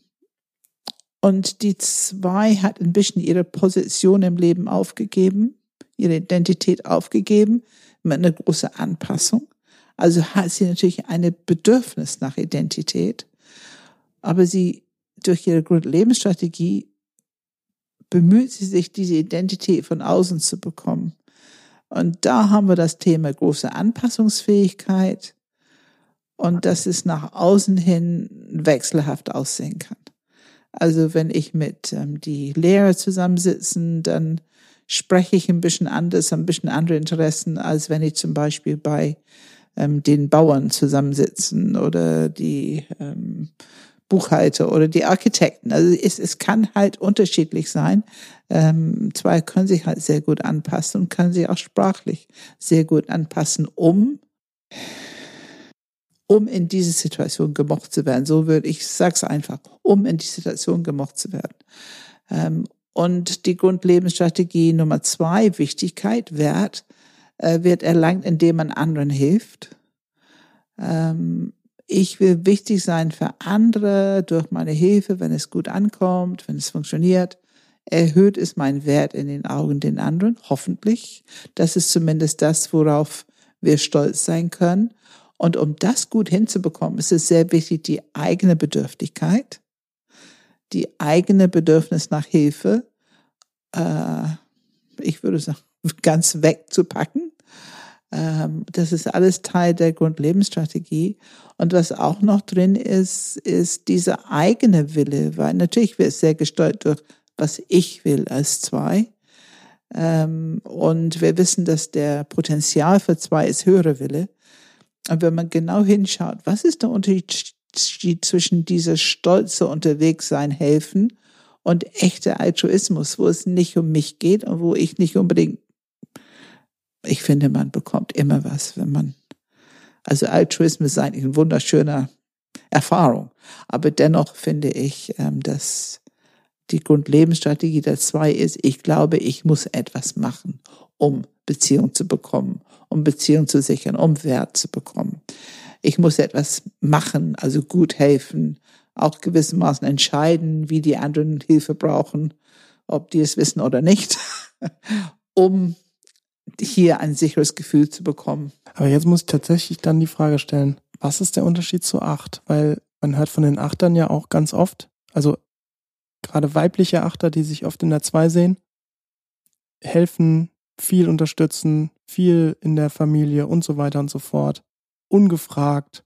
und die zwei hat ein bisschen ihre Position im Leben aufgegeben, ihre Identität aufgegeben, mit einer großen Anpassung. Also hat sie natürlich ein Bedürfnis nach Identität. Aber sie, durch ihre Grundlebensstrategie, bemüht sie sich, diese Identität von außen zu bekommen. Und da haben wir das Thema große Anpassungsfähigkeit und dass es nach außen hin wechselhaft aussehen kann. Also wenn ich mit ähm, die Lehrer zusammensitzen, dann spreche ich ein bisschen anders, ein bisschen andere Interessen, als wenn ich zum Beispiel bei ähm, den Bauern zusammensitzen oder die ähm, Buchhalter oder die Architekten. Also es, es kann halt unterschiedlich sein. Ähm, zwei können sich halt sehr gut anpassen und können sich auch sprachlich sehr gut anpassen, um um in diese Situation gemocht zu werden. So würde ich sag's einfach, um in die Situation gemocht zu werden. Ähm, und die Grundlebensstrategie Nummer zwei, Wichtigkeit, Wert, äh, wird erlangt, indem man anderen hilft. Ähm, ich will wichtig sein für andere durch meine Hilfe, wenn es gut ankommt, wenn es funktioniert. Erhöht es mein Wert in den Augen den anderen, hoffentlich. Das ist zumindest das, worauf wir stolz sein können. Und um das gut hinzubekommen, ist es sehr wichtig, die eigene Bedürftigkeit, die eigene Bedürfnis nach Hilfe, äh, ich würde sagen, ganz wegzupacken. Ähm, das ist alles Teil der Grundlebensstrategie. Und was auch noch drin ist, ist dieser eigene Wille, weil natürlich wird es sehr gesteuert durch, was ich will als zwei. Ähm, und wir wissen, dass der Potenzial für zwei ist höhere Wille. Und wenn man genau hinschaut, was ist der Unterschied zwischen dieser stolze Unterwegssein helfen und echter Altruismus, wo es nicht um mich geht und wo ich nicht unbedingt, ich finde, man bekommt immer was, wenn man, also Altruismus ist eigentlich eine wunderschöne Erfahrung. Aber dennoch finde ich, ähm, dass die Grundlebensstrategie der zwei ist, ich glaube, ich muss etwas machen, um Beziehung zu bekommen, um Beziehung zu sichern, um Wert zu bekommen. Ich muss etwas machen, also gut helfen, auch gewissermaßen entscheiden, wie die anderen Hilfe brauchen, ob die es wissen oder nicht, um hier ein sicheres Gefühl zu bekommen. Aber jetzt muss ich tatsächlich dann die Frage stellen, was ist der Unterschied zu acht? Weil man hört von den Achtern ja auch ganz oft, also gerade weibliche Achter, die sich oft in der Zwei sehen, helfen, viel unterstützen, viel in der Familie und so weiter und so fort. Ungefragt.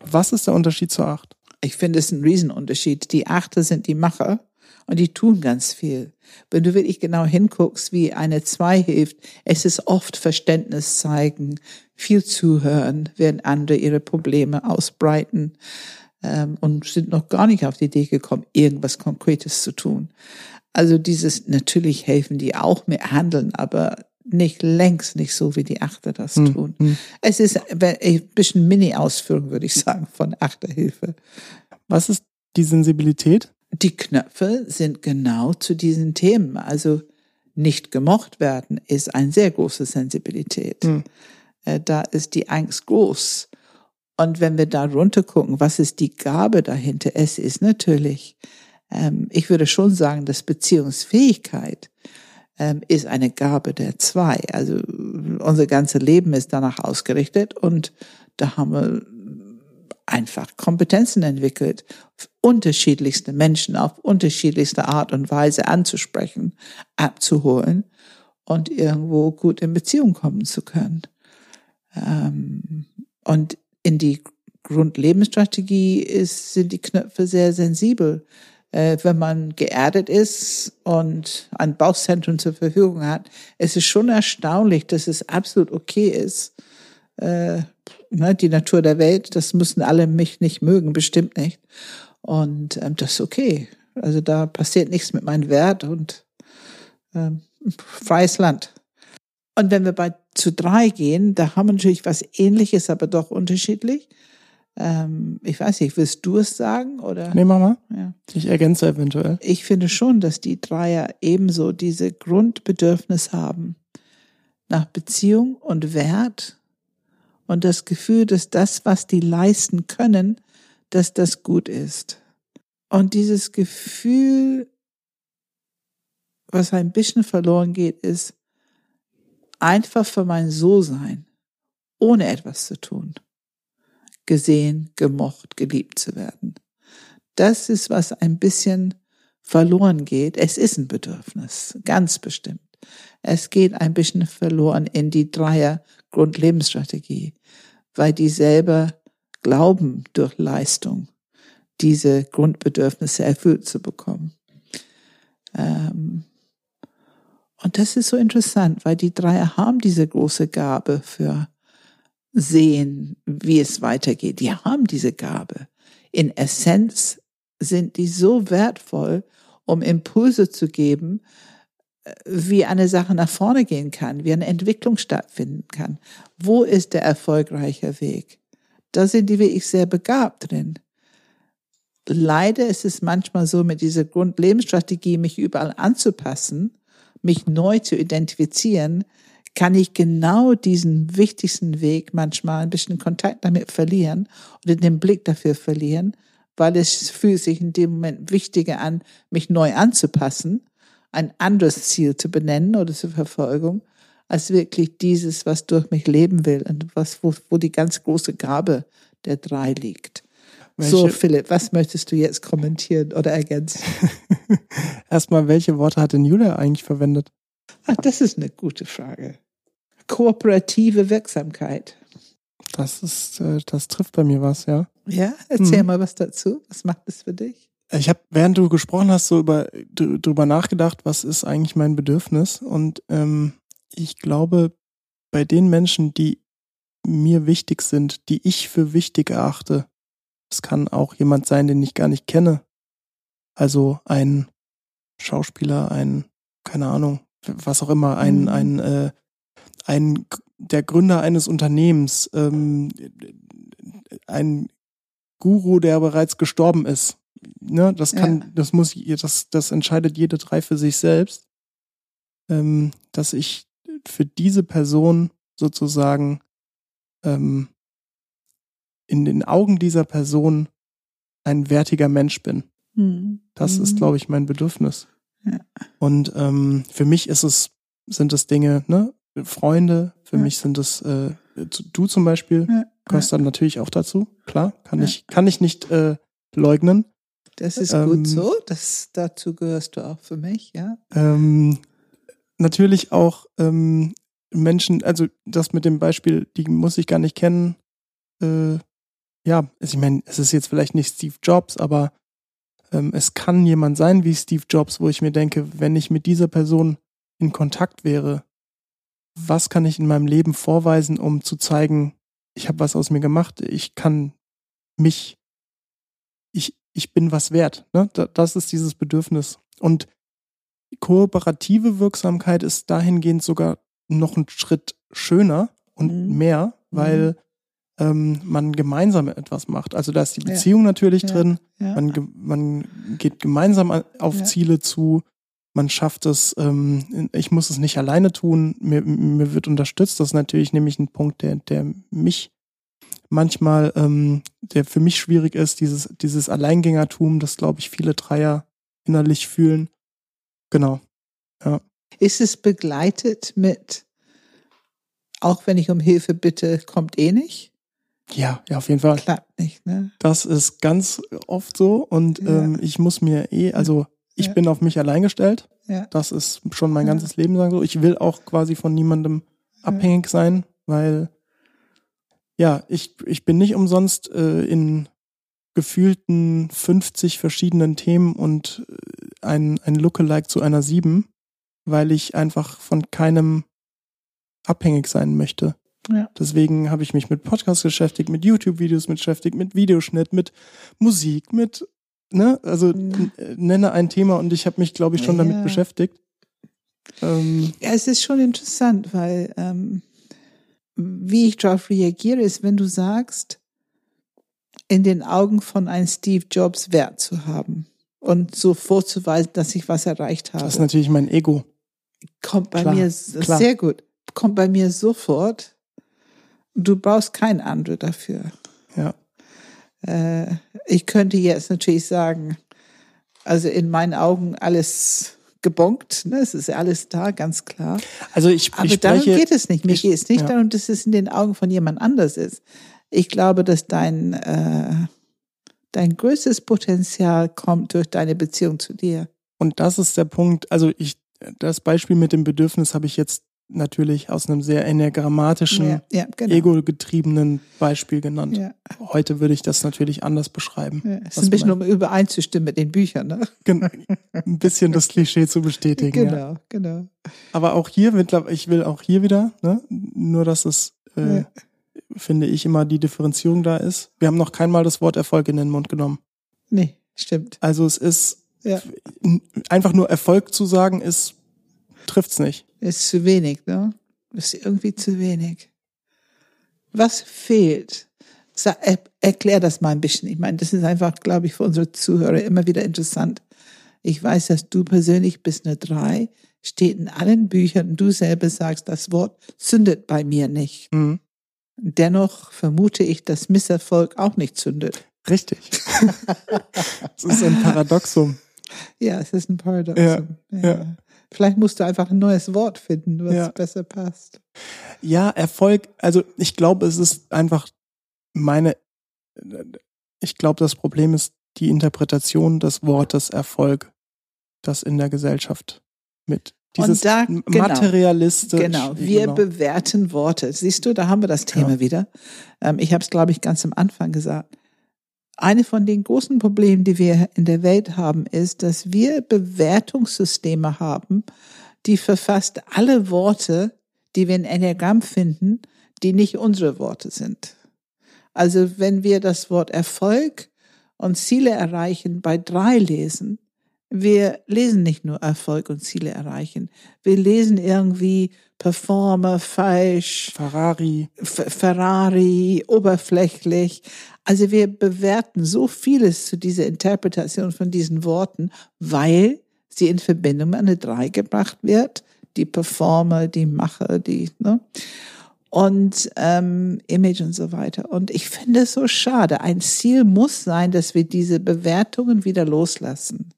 Was ist der Unterschied zur Acht? Ich finde es ein Riesenunterschied. Die Achter sind die Macher und die tun ganz viel. Wenn du wirklich genau hinguckst, wie eine Zwei hilft, es ist oft Verständnis zeigen, viel zuhören, während andere ihre Probleme ausbreiten ähm, und sind noch gar nicht auf die Idee gekommen, irgendwas Konkretes zu tun. Also dieses, natürlich helfen die auch mit Handeln, aber nicht längst nicht so, wie die Achter das hm, tun. Hm. Es ist ein bisschen Mini-Ausführung, würde ich sagen, von Achterhilfe. Was ist die Sensibilität? Die Knöpfe sind genau zu diesen Themen. Also nicht gemocht werden ist eine sehr große Sensibilität. Hm. Äh, da ist die Angst groß. Und wenn wir da runter gucken, was ist die Gabe dahinter? Es ist natürlich ähm, ich würde schon sagen, dass Beziehungsfähigkeit ähm, ist eine Gabe der zwei. Also unser ganzes Leben ist danach ausgerichtet und da haben wir einfach Kompetenzen entwickelt, unterschiedlichste Menschen auf unterschiedlichste Art und Weise anzusprechen, abzuholen und irgendwo gut in Beziehung kommen zu können. Ähm, und in die Grundlebensstrategie ist, sind die Knöpfe sehr sensibel äh, wenn man geerdet ist und ein Bauchzentrum zur Verfügung hat, es ist schon erstaunlich, dass es absolut okay ist. Ne, die Natur der Welt, das müssen alle mich nicht mögen, bestimmt nicht. Und ähm, das ist okay. Also da passiert nichts mit meinem Wert und ähm, freies Land. Und wenn wir bei zu drei gehen, da haben wir natürlich was Ähnliches, aber doch unterschiedlich. Ähm, ich weiß nicht, willst du es sagen oder? Nee, Mama. Ja. Ich ergänze eventuell. Ich finde schon, dass die Dreier ebenso diese Grundbedürfnis haben nach Beziehung und Wert und das Gefühl, dass das, was die leisten können, dass das gut ist. Und dieses Gefühl, was ein bisschen verloren geht, ist einfach für mein So-Sein, ohne etwas zu tun gesehen, gemocht, geliebt zu werden. Das ist, was ein bisschen verloren geht. Es ist ein Bedürfnis, ganz bestimmt. Es geht ein bisschen verloren in die Dreier Grundlebensstrategie, weil die selber glauben, durch Leistung diese Grundbedürfnisse erfüllt zu bekommen. Ähm, und das ist so interessant, weil die Dreier haben diese große Gabe für sehen, wie es weitergeht. Die haben diese Gabe. In Essenz sind die so wertvoll, um Impulse zu geben, wie eine Sache nach vorne gehen kann, wie eine Entwicklung stattfinden kann. Wo ist der erfolgreiche Weg? Da sind die wirklich sehr begabt drin. Leider ist es manchmal so, mit dieser Grundlebensstrategie, mich überall anzupassen, mich neu zu identifizieren, kann ich genau diesen wichtigsten Weg manchmal ein bisschen Kontakt damit verlieren oder den Blick dafür verlieren, weil es fühlt sich in dem Moment wichtiger an, mich neu anzupassen, ein anderes Ziel zu benennen oder zur Verfolgung, als wirklich dieses, was durch mich leben will und was, wo, wo die ganz große Gabe der drei liegt. Welche? So, Philipp, was möchtest du jetzt kommentieren oder ergänzen? Erstmal, welche Worte hat denn Julia eigentlich verwendet? Ach, das ist eine gute Frage kooperative Wirksamkeit. Das ist, äh, das trifft bei mir was, ja. Ja, erzähl hm. mal was dazu. Was macht es für dich? Ich habe, während du gesprochen hast, so über drüber nachgedacht, was ist eigentlich mein Bedürfnis? Und ähm, ich glaube, bei den Menschen, die mir wichtig sind, die ich für wichtig erachte, es kann auch jemand sein, den ich gar nicht kenne. Also ein Schauspieler, ein, keine Ahnung, was auch immer, ein, mhm. ein äh, ein der Gründer eines Unternehmens, ähm, ein Guru, der bereits gestorben ist. Ne, das kann, ja. das muss, das, das entscheidet jede drei für sich selbst, ähm, dass ich für diese Person sozusagen ähm, in den Augen dieser Person ein wertiger Mensch bin. Mhm. Das ist, mhm. glaube ich, mein Bedürfnis. Ja. Und ähm, für mich ist es, sind es Dinge, ne, Freunde. Für ja. mich sind es äh, du zum Beispiel, ja. gehörst dann natürlich auch dazu. Klar, kann ich kann ich nicht äh, leugnen. Das ist ähm, gut so. Das dazu gehörst du auch für mich, ja. Ähm, natürlich auch ähm, Menschen, also das mit dem Beispiel, die muss ich gar nicht kennen. Äh, ja, also ich meine, es ist jetzt vielleicht nicht Steve Jobs, aber ähm, es kann jemand sein wie Steve Jobs, wo ich mir denke, wenn ich mit dieser Person in Kontakt wäre, was kann ich in meinem Leben vorweisen, um zu zeigen, ich habe was aus mir gemacht, ich kann mich, ich, ich bin was wert. Ne? Das ist dieses Bedürfnis. Und kooperative Wirksamkeit ist dahingehend sogar noch ein Schritt schöner und mhm. mehr, weil mhm. ähm, man gemeinsam etwas macht. Also da ist die Beziehung ja. natürlich ja. drin, ja. Man, man geht gemeinsam auf Ziele zu, man schafft es, ähm, ich muss es nicht alleine tun, mir, mir wird unterstützt. Das ist natürlich nämlich ein Punkt, der, der mich manchmal, ähm, der für mich schwierig ist, dieses, dieses Alleingängertum, das glaube ich viele Dreier innerlich fühlen. Genau. Ja. Ist es begleitet mit, auch wenn ich um Hilfe bitte, kommt eh nicht? Ja, ja, auf jeden Fall. Klappt nicht, ne? Das ist ganz oft so und ja. ähm, ich muss mir eh, also ich ja. bin auf mich allein gestellt. Ja. Das ist schon mein ganzes Leben lang so. Ich will auch quasi von niemandem abhängig sein, weil ja, ich, ich bin nicht umsonst äh, in gefühlten 50 verschiedenen Themen und äh, ein, ein Lookalike zu einer 7, weil ich einfach von keinem abhängig sein möchte. Ja. Deswegen habe ich mich mit Podcasts beschäftigt, mit YouTube-Videos beschäftigt, mit Videoschnitt, mit Musik, mit ne, also mhm. nenne ein Thema und ich habe mich, glaube ich, schon ja. damit beschäftigt. Ähm, ja, es ist schon interessant, weil ähm, wie ich darauf reagiere, ist, wenn du sagst, in den Augen von einem Steve Jobs Wert zu haben und so vorzuweisen, dass ich was erreicht habe. Das ist natürlich mein Ego. Kommt bei klar, mir klar. sehr gut. Kommt bei mir sofort. Du brauchst kein andere dafür. Ja. Äh, ich könnte jetzt natürlich sagen, also in meinen Augen alles gebonkt, ne? es ist alles da, ganz klar. Also ich, Aber ich spreche, darum geht es nicht. Mir geht es nicht ja. darum, dass es in den Augen von jemand anders ist. Ich glaube, dass dein, äh, dein größtes Potenzial kommt durch deine Beziehung zu dir. Und das ist der Punkt. Also ich, das Beispiel mit dem Bedürfnis habe ich jetzt natürlich aus einem sehr enneagrammatischen, Ja, ja, genau. ego-getriebenen Beispiel genannt. Ja, Heute würde ich das natürlich anders beschreiben. ja. Es ist ein bisschen, um übereinzustimmen mit den Büchern, ne? Gen- ein bisschen das Klischee zu bestätigen. Genau, genau. Aber auch hier, mittlerweile, ich will auch hier wieder, ne? nur dass es, äh, finde ich, immer die Differenzierung da ist. Wir haben noch keinmal das Wort Erfolg in den Mund genommen. Nee, stimmt. Also es ist einfach nur Erfolg zu sagen, ist trifft's nicht. Ist zu wenig, ne? Ist irgendwie zu wenig. Was fehlt? Er, erklär das mal ein bisschen. Ich meine, das ist einfach, glaube ich, für unsere Zuhörer immer wieder interessant. Ich weiß, dass du persönlich bist eine Drei, steht in allen Büchern du selber sagst, das Wort zündet bei mir nicht. Mhm. Dennoch vermute ich, dass Misserfolg auch nicht zündet. Richtig. Es ist ein Paradoxum. Ja, es ist ein Paradoxon. ja. Vielleicht musst du einfach ein neues Wort finden, was Ja. besser passt. Ja, Erfolg, also ich glaube, es ist einfach meine, ich glaube, das Problem ist die Interpretation des Wortes Erfolg, das in der Gesellschaft mit dieses da- m- genau. materialistisch. Genau, wir genau. bewerten Worte. Siehst du, da haben wir das Thema Ja. wieder. Ähm, ich habe es, glaube ich, ganz am Anfang gesagt. Eine von den großen Problemen, die wir in der Welt haben, ist, dass wir Bewertungssysteme haben, die verfasst alle Worte, die wir in Enneagramm finden, die nicht unsere Worte sind. Also wenn wir das Wort Erfolg und Ziele erreichen bei drei lesen, wir lesen nicht nur Erfolg und Ziele erreichen. Wir lesen irgendwie Performer, falsch, Ferrari. F Ferrari, oberflächlich. Also wir bewerten so vieles zu dieser Interpretation von diesen Worten, weil sie in Verbindung mit einer Drei gebracht wird. Die Performer, die Macher, die, ne? Und ähm, Image und so weiter. Und ich finde es so schade. Ein Ziel muss sein, dass wir diese Bewertungen wieder loslassen.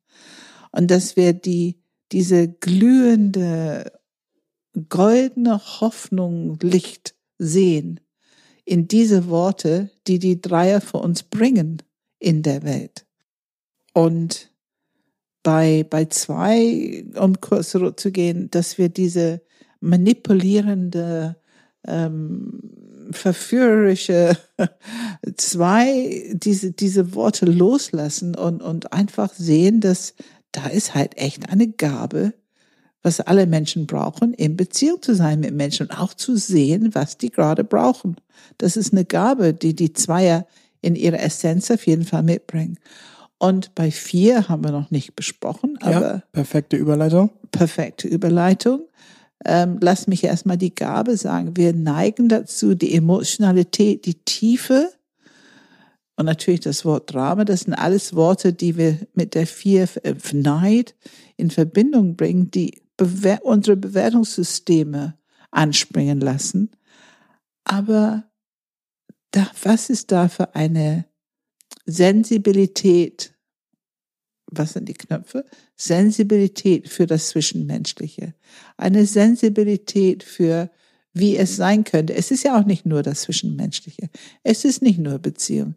Und dass wir die, diese glühende, goldene Hoffnung, Licht sehen in diese Worte, die die Dreier für uns bringen in der Welt. Und bei, bei zwei, um kurz zurückzugehen, dass wir diese manipulierende, ähm, verführerische zwei, diese, diese Worte loslassen und, und einfach sehen, dass da ist halt echt eine Gabe, was alle Menschen brauchen, in Beziehung zu sein mit Menschen und auch zu sehen, was die gerade brauchen. Das ist eine Gabe, die die Zweier in ihrer Essenz auf jeden Fall mitbringen. Und bei vier haben wir noch nicht besprochen, aber ja, perfekte Überleitung. perfekte Überleitung. Ähm, lass mich erstmal die Gabe sagen. Wir neigen dazu, die Emotionalität, die Tiefe und natürlich das Wort Drama. Das sind alles Worte, die wir mit der vier äh, Neid in Verbindung bringen, die bewer unsere Bewertungssysteme anspringen lassen. Aber da, was ist da für eine Sensibilität? Was sind die Knöpfe? Sensibilität für das Zwischenmenschliche. Eine Sensibilität für, wie es sein könnte. Es ist ja auch nicht nur das Zwischenmenschliche. Es ist nicht nur Beziehung.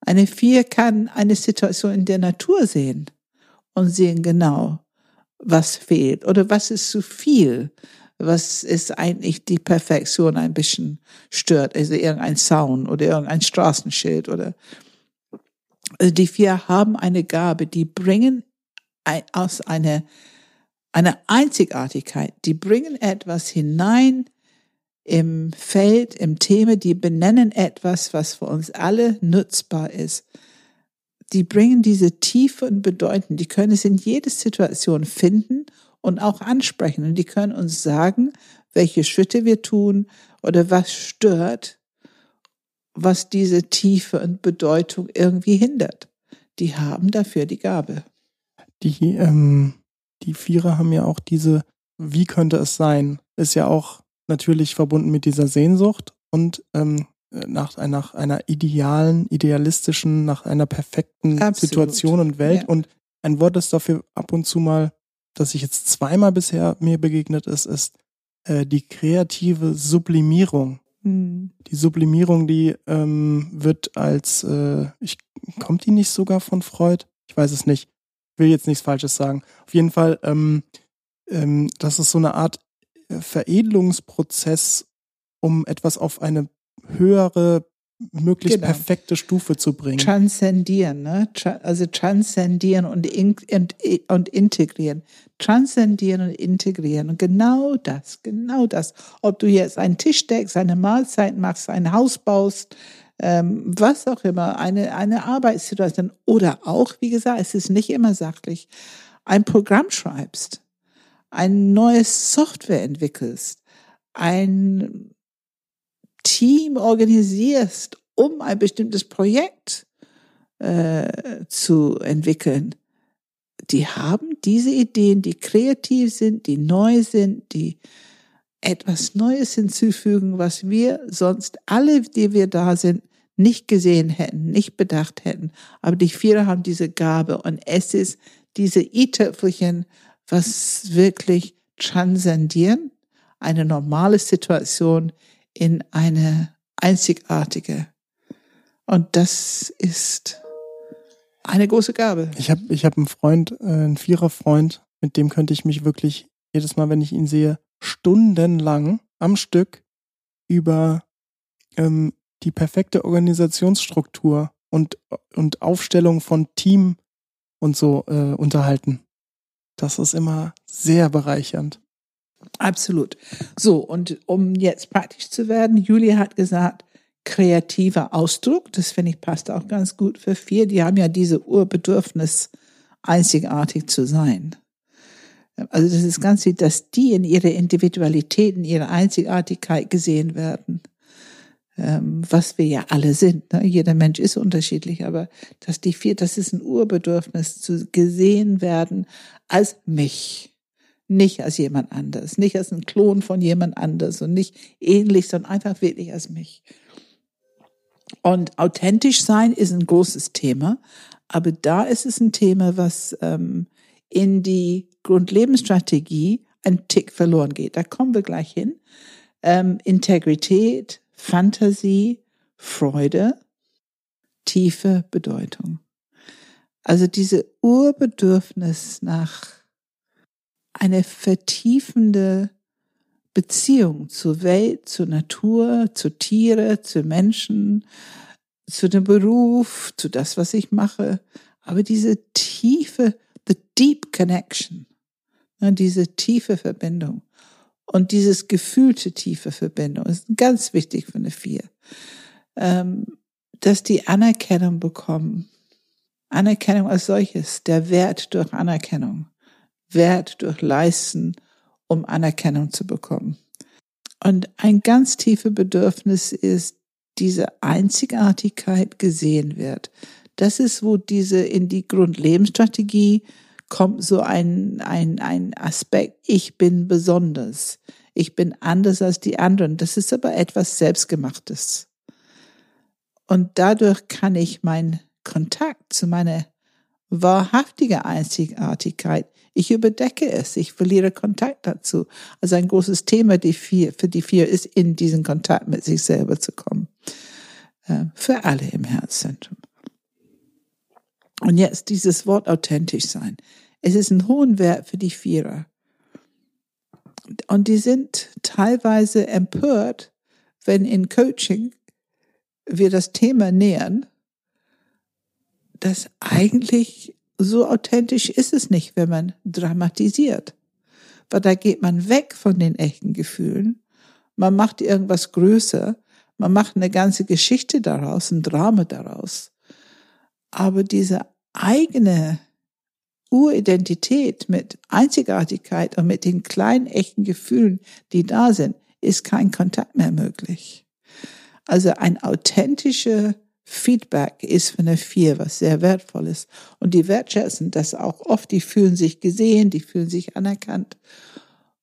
Eine Vier kann eine Situation in der Natur sehen und sehen genau, was fehlt oder was ist zu viel, was ist eigentlich die Perfektion ein bisschen stört, also irgendein Zaun oder irgendein Straßenschild oder also die vier haben eine Gabe, die bringen aus einer eine Einzigartigkeit, die bringen etwas hinein im Feld, im Thema, die benennen etwas, was für uns alle nutzbar ist. Die bringen diese Tiefe und Bedeuten, die können es in jede Situation finden und auch ansprechen. Und die können uns sagen, welche Schritte wir tun oder was stört, was diese Tiefe und Bedeutung irgendwie hindert. Die haben dafür die Gabe. Die, ähm, die Vierer haben ja auch diese, wie könnte es sein, ist ja auch natürlich verbunden mit dieser Sehnsucht und ähm, nach, nach einer idealen, idealistischen, nach einer perfekten Absolut. Situation und Welt. Ja. Und ein Wort, das dafür ab und zu mal, das ich jetzt zweimal bisher mir begegnet ist, ist äh, die kreative Sublimierung. Hm. Die Sublimierung, die ähm, wird als, äh, ich, kommt die nicht sogar von Freud? Ich weiß es nicht. Ich will jetzt nichts Falsches sagen. Auf jeden Fall, ähm, ähm, das ist so eine Art Veredelungsprozess, um etwas auf eine höhere möglichst genau. perfekte Stufe zu bringen. Transzendieren, ne? Also transzendieren und, in, und, und integrieren. Transzendieren und integrieren. Und genau das, genau das. Ob du jetzt einen Tisch deckst, eine Mahlzeit machst, ein Haus baust, ähm, was auch immer, eine, eine Arbeitssituation oder auch, wie gesagt, es ist nicht immer sachlich, ein Programm schreibst, ein neues Software entwickelst, ein Team organisierst, um ein bestimmtes Projekt äh, zu entwickeln, die haben diese Ideen, die kreativ sind, die neu sind, die etwas Neues hinzufügen, was wir sonst alle, die wir da sind, nicht gesehen hätten, nicht bedacht hätten. Aber die Vierer haben diese Gabe und es ist diese i-Töpfelchen, was wirklich transzendieren, eine normale Situation in eine einzigartige. Und das ist eine große Gabe. Ich habe ich hab einen Freund, äh, einen Viererfreund, mit dem könnte ich mich wirklich jedes Mal, wenn ich ihn sehe, stundenlang am Stück über ähm, die perfekte Organisationsstruktur und, und Aufstellung von Team und so äh, unterhalten. Das ist immer sehr bereichernd. Absolut. So, und um jetzt praktisch zu werden, Julia hat gesagt, kreativer Ausdruck, das finde ich passt auch ganz gut für vier. Die haben ja diese Urbedürfnis, einzigartig zu sein. Also das ist ganz wichtig, dass die in ihrer Individualität, in ihrer Einzigartigkeit gesehen werden. Ähm, was wir ja alle sind. Ne? Jeder Mensch ist unterschiedlich, aber dass die vier, das ist ein Urbedürfnis, zu gesehen werden als mich nicht als jemand anders, nicht als ein Klon von jemand anders und nicht ähnlich, sondern einfach wirklich als mich. Und authentisch sein ist ein großes Thema, aber da ist es ein Thema, was ähm, in die Grundlebensstrategie ein Tick verloren geht. Da kommen wir gleich hin. Ähm, Integrität, Fantasie, Freude, tiefe Bedeutung. Also diese Urbedürfnis nach eine vertiefende Beziehung zur Welt, zur Natur, zu Tiere, zu Menschen, zu dem Beruf, zu das, was ich mache. Aber diese tiefe, the deep connection, ne, diese tiefe Verbindung und dieses gefühlte tiefe Verbindung ist ganz wichtig für eine Vier. Ähm, dass die Anerkennung bekommen. Anerkennung als solches, der Wert durch Anerkennung. Wert durch Leisten, um Anerkennung zu bekommen. Und ein ganz tiefes Bedürfnis ist, diese Einzigartigkeit gesehen wird. Das ist, wo diese in die Grundlebensstrategie kommt so ein, ein, ein Aspekt, ich bin besonders. Ich bin anders als die anderen. Das ist aber etwas Selbstgemachtes. Und dadurch kann ich meinen Kontakt zu meiner wahrhaftigen Einzigartigkeit ich überdecke es, ich verliere Kontakt dazu. Also ein großes Thema die vier, für die vier ist, in diesen Kontakt mit sich selber zu kommen. Äh, für alle im Herzzentrum. Und jetzt dieses Wort authentisch sein. Es ist ein hohen Wert für die Vierer. Und die sind teilweise empört, wenn in Coaching wir das Thema nähern, dass eigentlich so authentisch ist es nicht, wenn man dramatisiert. Weil da geht man weg von den echten Gefühlen. Man macht irgendwas größer. Man macht eine ganze Geschichte daraus, ein Drama daraus. Aber diese eigene Uridentität mit Einzigartigkeit und mit den kleinen echten Gefühlen, die da sind, ist kein Kontakt mehr möglich. Also ein authentischer Feedback ist für eine Vier was sehr wertvoll ist. Und die wertschätzen das auch oft, die fühlen sich gesehen, die fühlen sich anerkannt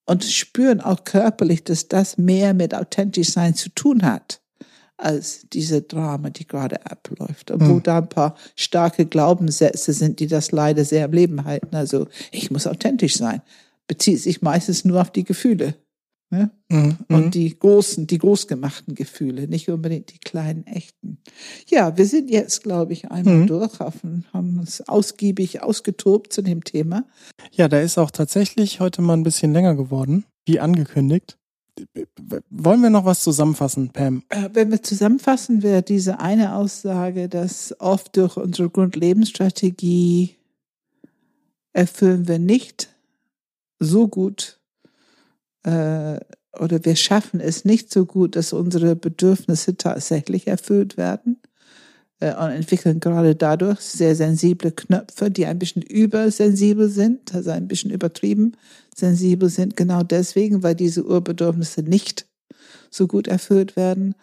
und spüren auch körperlich, dass das mehr mit authentisch sein zu tun hat als diese Drama, die gerade abläuft. Und wo hm. da ein paar starke Glaubenssätze sind, die das leider sehr am Leben halten. Also ich muss authentisch sein. Bezieht sich meistens nur auf die Gefühle. Ne? Mhm. Und die großen, die großgemachten Gefühle, nicht unbedingt die kleinen echten. Ja, wir sind jetzt, glaube ich, einmal mhm. durch, haben uns ausgiebig ausgetobt zu dem Thema. Ja, da ist auch tatsächlich heute mal ein bisschen länger geworden, wie angekündigt. Wollen wir noch was zusammenfassen, Pam? Äh, wenn wir zusammenfassen, wäre diese eine Aussage, dass oft durch unsere Grundlebensstrategie erfüllen wir nicht so gut äh, oder wir schaffen es nicht so gut, dass unsere Bedürfnisse tatsächlich erfüllt werden und entwickeln gerade dadurch sehr sensible Knöpfe, die ein bisschen übersensibel sind, also ein bisschen übertrieben sensibel sind, genau deswegen, weil diese Urbedürfnisse nicht so gut erfüllt werden.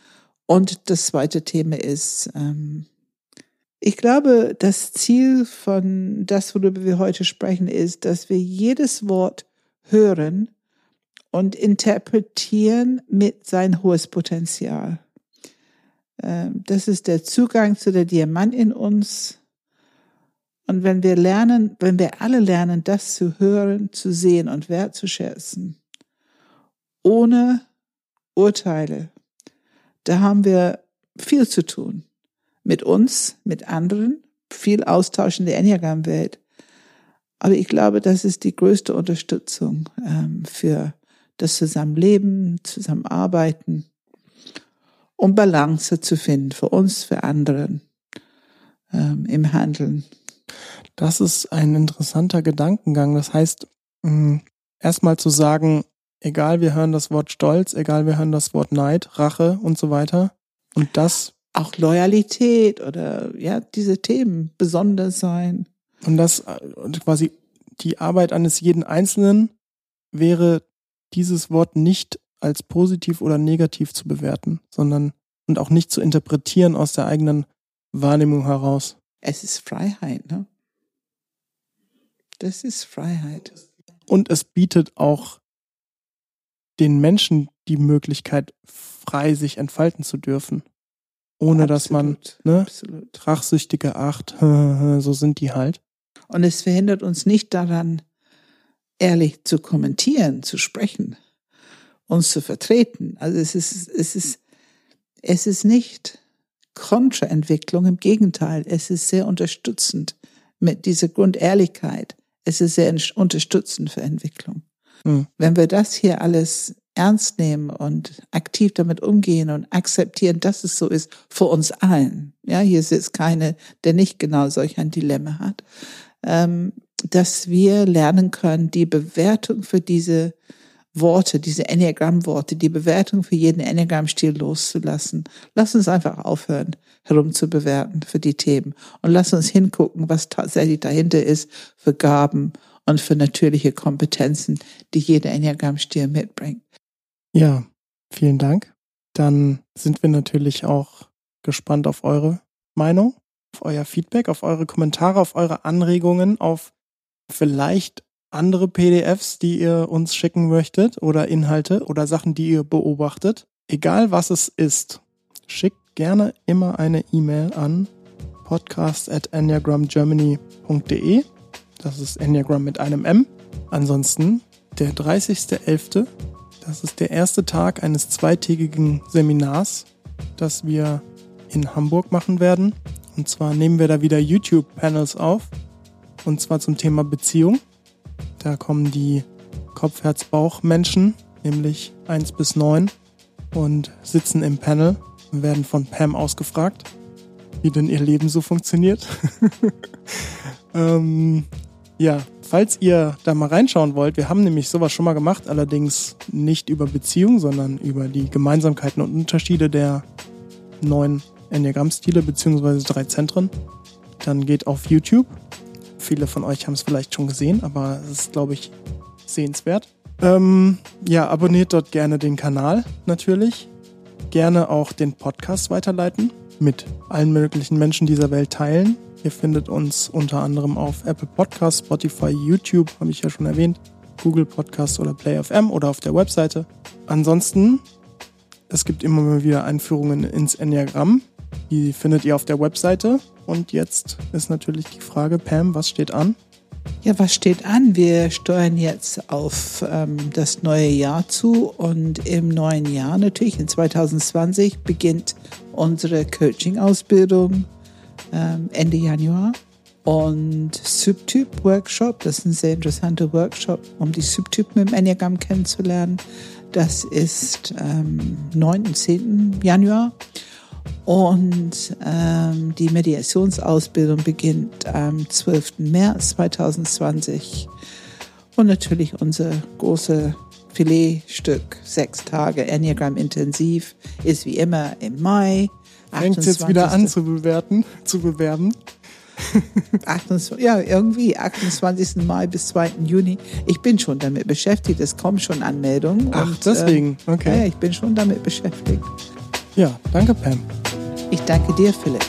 Und das zweite Thema ist, ähm, ich glaube, das Ziel von das, worüber wir heute sprechen, ist, dass wir jedes Wort hören und interpretieren mit sein hohes Potenzial. Ähm, das ist der Zugang zu der Diamant in uns. Und wenn wir lernen, wenn wir alle lernen, das zu hören, zu sehen und wertzuschätzen, ohne Urteile, da haben wir viel zu tun. Mit uns, mit anderen, viel Austausch in der Enneagram-Welt. Aber ich glaube, das ist die größte Unterstützung ähm, für das Zusammenleben, Zusammenarbeiten, um Balance zu finden für uns, für anderen ähm, im Handeln. Das ist ein interessanter Gedankengang. Das heißt, mm, erstmal zu sagen, egal, wir hören das Wort Stolz, egal, wir hören das Wort Neid, Rache und so weiter. Und das. Auch Loyalität oder ja, diese Themen besonders sein. Und das und quasi die Arbeit eines jeden Einzelnen wäre dieses Wort nicht als positiv oder negativ zu bewerten, sondern und auch nicht zu interpretieren aus der eigenen Wahrnehmung heraus. Es ist Freiheit, ne? Das ist Freiheit. Und es bietet auch den Menschen die Möglichkeit, frei sich entfalten zu dürfen. Ohne absolut, dass man ne, absolut. rachsüchtige Acht, so sind die halt. Und es verhindert uns nicht daran, ehrlich zu kommentieren, zu sprechen, uns zu vertreten. Also es ist, es ist, es ist nicht Kontraentwicklung, im Gegenteil, es ist sehr unterstützend mit dieser Grundehrlichkeit. Es ist sehr unterstützend für Entwicklung. Mhm. Wenn wir das hier alles ernst nehmen und aktiv damit umgehen und akzeptieren, dass es so ist, vor uns allen. Ja, hier sitzt keine, der nicht genau solch ein Dilemma hat. Ähm, dass wir lernen können, die Bewertung für diese Worte, diese Enneagramm-Worte, die Bewertung für jeden Enneagramm-Stil loszulassen. Lass uns einfach aufhören, herumzubewerten für die Themen und lass uns hingucken, was tatsächlich dahinter ist für Gaben und für natürliche Kompetenzen, die jeder Enneagramm-Stil mitbringt. Ja, vielen Dank. Dann sind wir natürlich auch gespannt auf eure Meinung, auf euer Feedback, auf eure Kommentare, auf eure Anregungen, auf vielleicht andere PDFs, die ihr uns schicken möchtet oder Inhalte oder Sachen, die ihr beobachtet. Egal was es ist, schickt gerne immer eine E-Mail an podcast at enneagramgermany.de. Das ist Enneagram mit einem M. Ansonsten der 30.11., das ist der erste Tag eines zweitägigen Seminars, das wir in Hamburg machen werden. Und zwar nehmen wir da wieder YouTube-Panels auf und zwar zum Thema Beziehung. Da kommen die Kopf-Herz-Bauch-Menschen, nämlich 1 bis 9, und sitzen im Panel und werden von Pam ausgefragt, wie denn ihr Leben so funktioniert. ähm, ja, falls ihr da mal reinschauen wollt, wir haben nämlich sowas schon mal gemacht, allerdings nicht über Beziehung, sondern über die Gemeinsamkeiten und Unterschiede der neun Enneagramm-Stile beziehungsweise drei Zentren. Dann geht auf YouTube Viele von euch haben es vielleicht schon gesehen, aber es ist, glaube ich, sehenswert. Ähm, ja, abonniert dort gerne den Kanal natürlich. Gerne auch den Podcast weiterleiten. Mit allen möglichen Menschen dieser Welt teilen. Ihr findet uns unter anderem auf Apple Podcasts, Spotify, YouTube, habe ich ja schon erwähnt, Google Podcasts oder PlayFM oder auf der Webseite. Ansonsten, es gibt immer mal wieder Einführungen ins Enneagramm. Die findet ihr auf der Webseite und jetzt ist natürlich die Frage, Pam, was steht an? Ja, was steht an? Wir steuern jetzt auf ähm, das neue Jahr zu und im neuen Jahr natürlich in 2020 beginnt unsere Coaching-Ausbildung ähm, Ende Januar und Subtyp-Workshop. Das ist ein sehr interessanter Workshop, um die Subtypen im Enneagramm kennenzulernen. Das ist ähm, 9. und 10. Januar. Und ähm, die Mediationsausbildung beginnt am 12. März 2020. Und natürlich unser große Filetstück, sechs Tage Enneagram intensiv, ist wie immer im Mai. Fängt jetzt wieder an zu bewerten, zu bewerben. 28, ja, irgendwie 28. Mai bis 2. Juni. Ich bin schon damit beschäftigt. Es kommen schon Anmeldungen. Ach, und, deswegen. okay. Ja, ich bin schon damit beschäftigt. Ja, danke, Pam. Ich danke dir, Philipp.